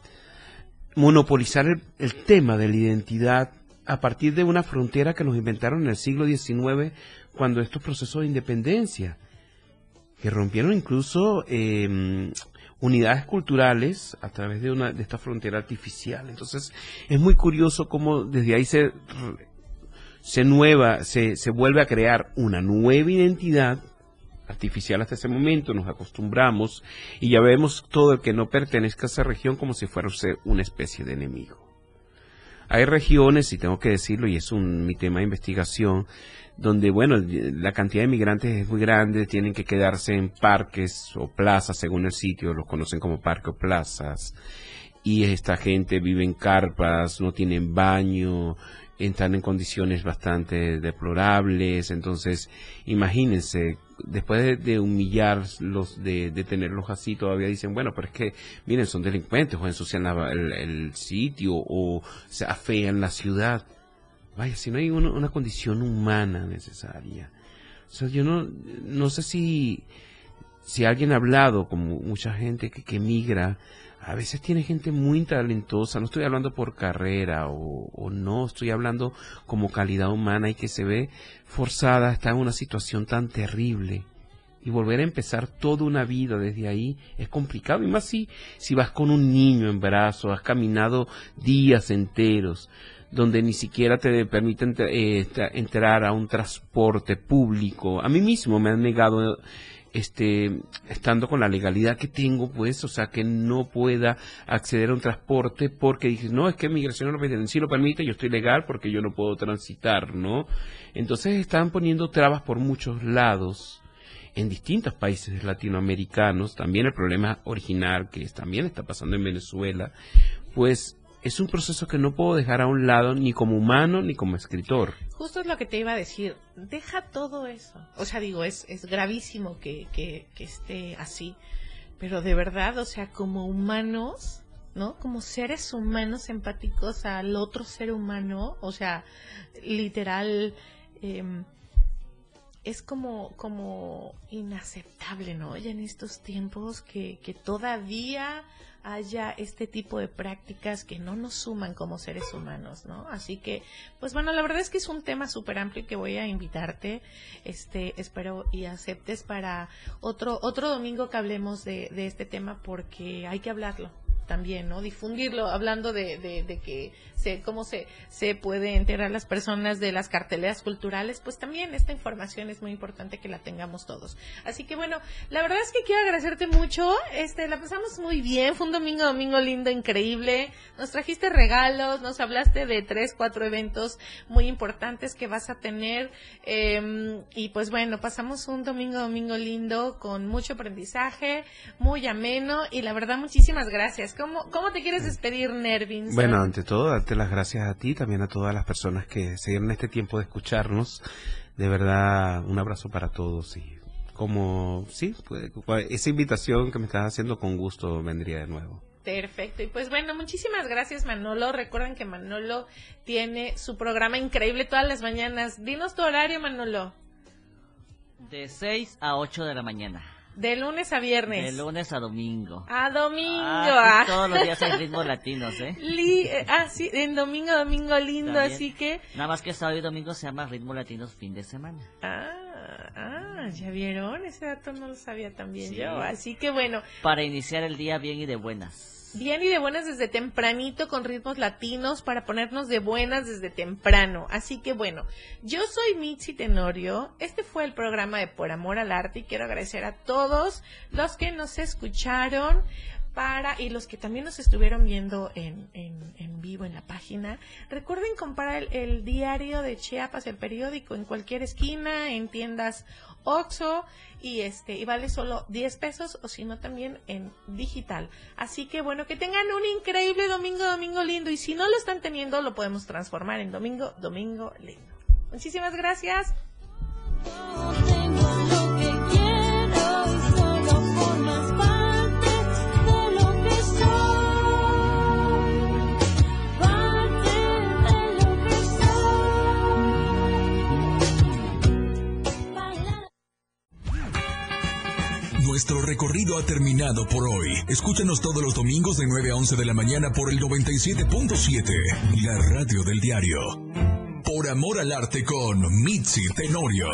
monopolizar el, tema de la identidad a partir de una frontera que nos inventaron en el siglo XIX cuando estos procesos de independencia, que rompieron incluso eh, unidades culturales a través de, una, de esta frontera artificial. Entonces es muy curioso cómo desde ahí se, se, nueva, se, se vuelve a crear una nueva identidad artificial hasta ese momento, nos acostumbramos y ya vemos todo el que no pertenezca a esa región como si fuera una especie de enemigo. Hay regiones, y tengo que decirlo, y es un, mi tema de investigación, donde, bueno, la cantidad de migrantes es muy grande, tienen que quedarse en parques o plazas, según el sitio, los conocen como parques o plazas, y esta gente vive en carpas, no tienen baño, están en condiciones bastante deplorables, entonces imagínense, después de, de humillarlos, de, tenerlos así, todavía dicen, bueno, pero es que, miren, son delincuentes, o ensucian el, sitio, o se afean la ciudad. Vaya, si no hay una, una condición humana necesaria. O sea, yo no, no sé si, si alguien ha hablado con mu- mucha gente que, que migra, a veces tiene gente muy talentosa, no estoy hablando por carrera o, no, estoy hablando como calidad humana y que se ve forzada a estar en una situación tan terrible. Y volver a empezar toda una vida desde ahí es complicado. Y más si, si vas con un niño en brazos, has caminado días enteros, donde ni siquiera te permiten eh, tra- entrar a un transporte público. A mí mismo me han negado este, estando con la legalidad que tengo, pues, o sea, que no pueda acceder a un transporte porque dices, no, es que migración no sí lo permite, yo estoy legal porque yo no puedo transitar, ¿no? Entonces están poniendo trabas por muchos lados en distintos países latinoamericanos, también el problema original que también está pasando en Venezuela, pues es un proceso que no puedo dejar a un lado ni como humano ni como escritor. Justo es lo que te iba a decir. Deja todo eso. O sea, digo, es, es gravísimo que, que, esté así. Pero de verdad, o sea, como humanos, ¿no? Como seres humanos empáticos al otro ser humano, o sea, literal, em, es como, como inaceptable, ¿no? Ya en estos tiempos que, que todavía haya este tipo de prácticas que no nos suman como seres humanos, ¿no? Así que, pues bueno, la verdad es que es un tema súper amplio que voy a invitarte, este, espero y aceptes para otro, otro domingo que hablemos de, de este tema porque hay que hablarlo, también, ¿no? Difundirlo, hablando de, de, de que se, cómo se, se puede enterar las personas de las carteleras culturales, pues también esta información es muy importante que la tengamos todos. Así que bueno, la verdad es que quiero agradecerte mucho, este, la pasamos muy bien, fue un domingo, domingo lindo, increíble, nos trajiste regalos, nos hablaste de tres, cuatro eventos muy importantes que vas a tener, eh, y pues bueno, pasamos un domingo, domingo lindo con mucho aprendizaje, muy ameno, y la verdad muchísimas gracias. ¿Cómo, cómo te quieres despedir, Nervin? Bueno, ante todo, darte las gracias a ti, también a todas las personas que se dieron este tiempo de escucharnos. De verdad, un abrazo para todos y como, sí, pues, esa invitación que me estás haciendo con gusto vendría de nuevo. Perfecto. Y pues bueno, muchísimas gracias Manolo. Recuerden que Manolo tiene su programa increíble todas las mañanas. Dinos tu horario, Manolo. De 6 a 8 de la mañana. De lunes a viernes. De lunes a domingo. A domingo. Ah, todos los días hay ritmos latinos, ¿eh? Li eh, ah, sí, en domingo, domingo lindo, También. así que... Nada más que sábado y domingo se llama ritmo latinos fin de semana. Ah, ah, ya vieron, ese dato no lo sabía también Sí. yo. Así que bueno, Para iniciar el día bien y de buenas. Bien y de buenas desde tempranito con ritmos latinos para ponernos de buenas desde temprano. Así que bueno, yo soy Mitzi Tenorio. Este fue el programa de Por Amor al Arte y quiero agradecer a todos los que nos escucharon para y los que también nos estuvieron viendo en, en, en vivo en la página. Recuerden comprar el, el diario de Chiapas, el periódico, en cualquier esquina, en tiendas Oxxo y este y vale solo 10 pesos o si no también en digital. Así que bueno, que tengan un increíble domingo, domingo lindo y si no lo están teniendo lo podemos transformar en domingo, domingo lindo. Muchísimas gracias. Nuestro recorrido ha terminado por hoy. Escúchanos todos los domingos de 9 a 11 de la mañana por el 97.7, la radio del diario. Por amor al arte con Mitzi Tenorio.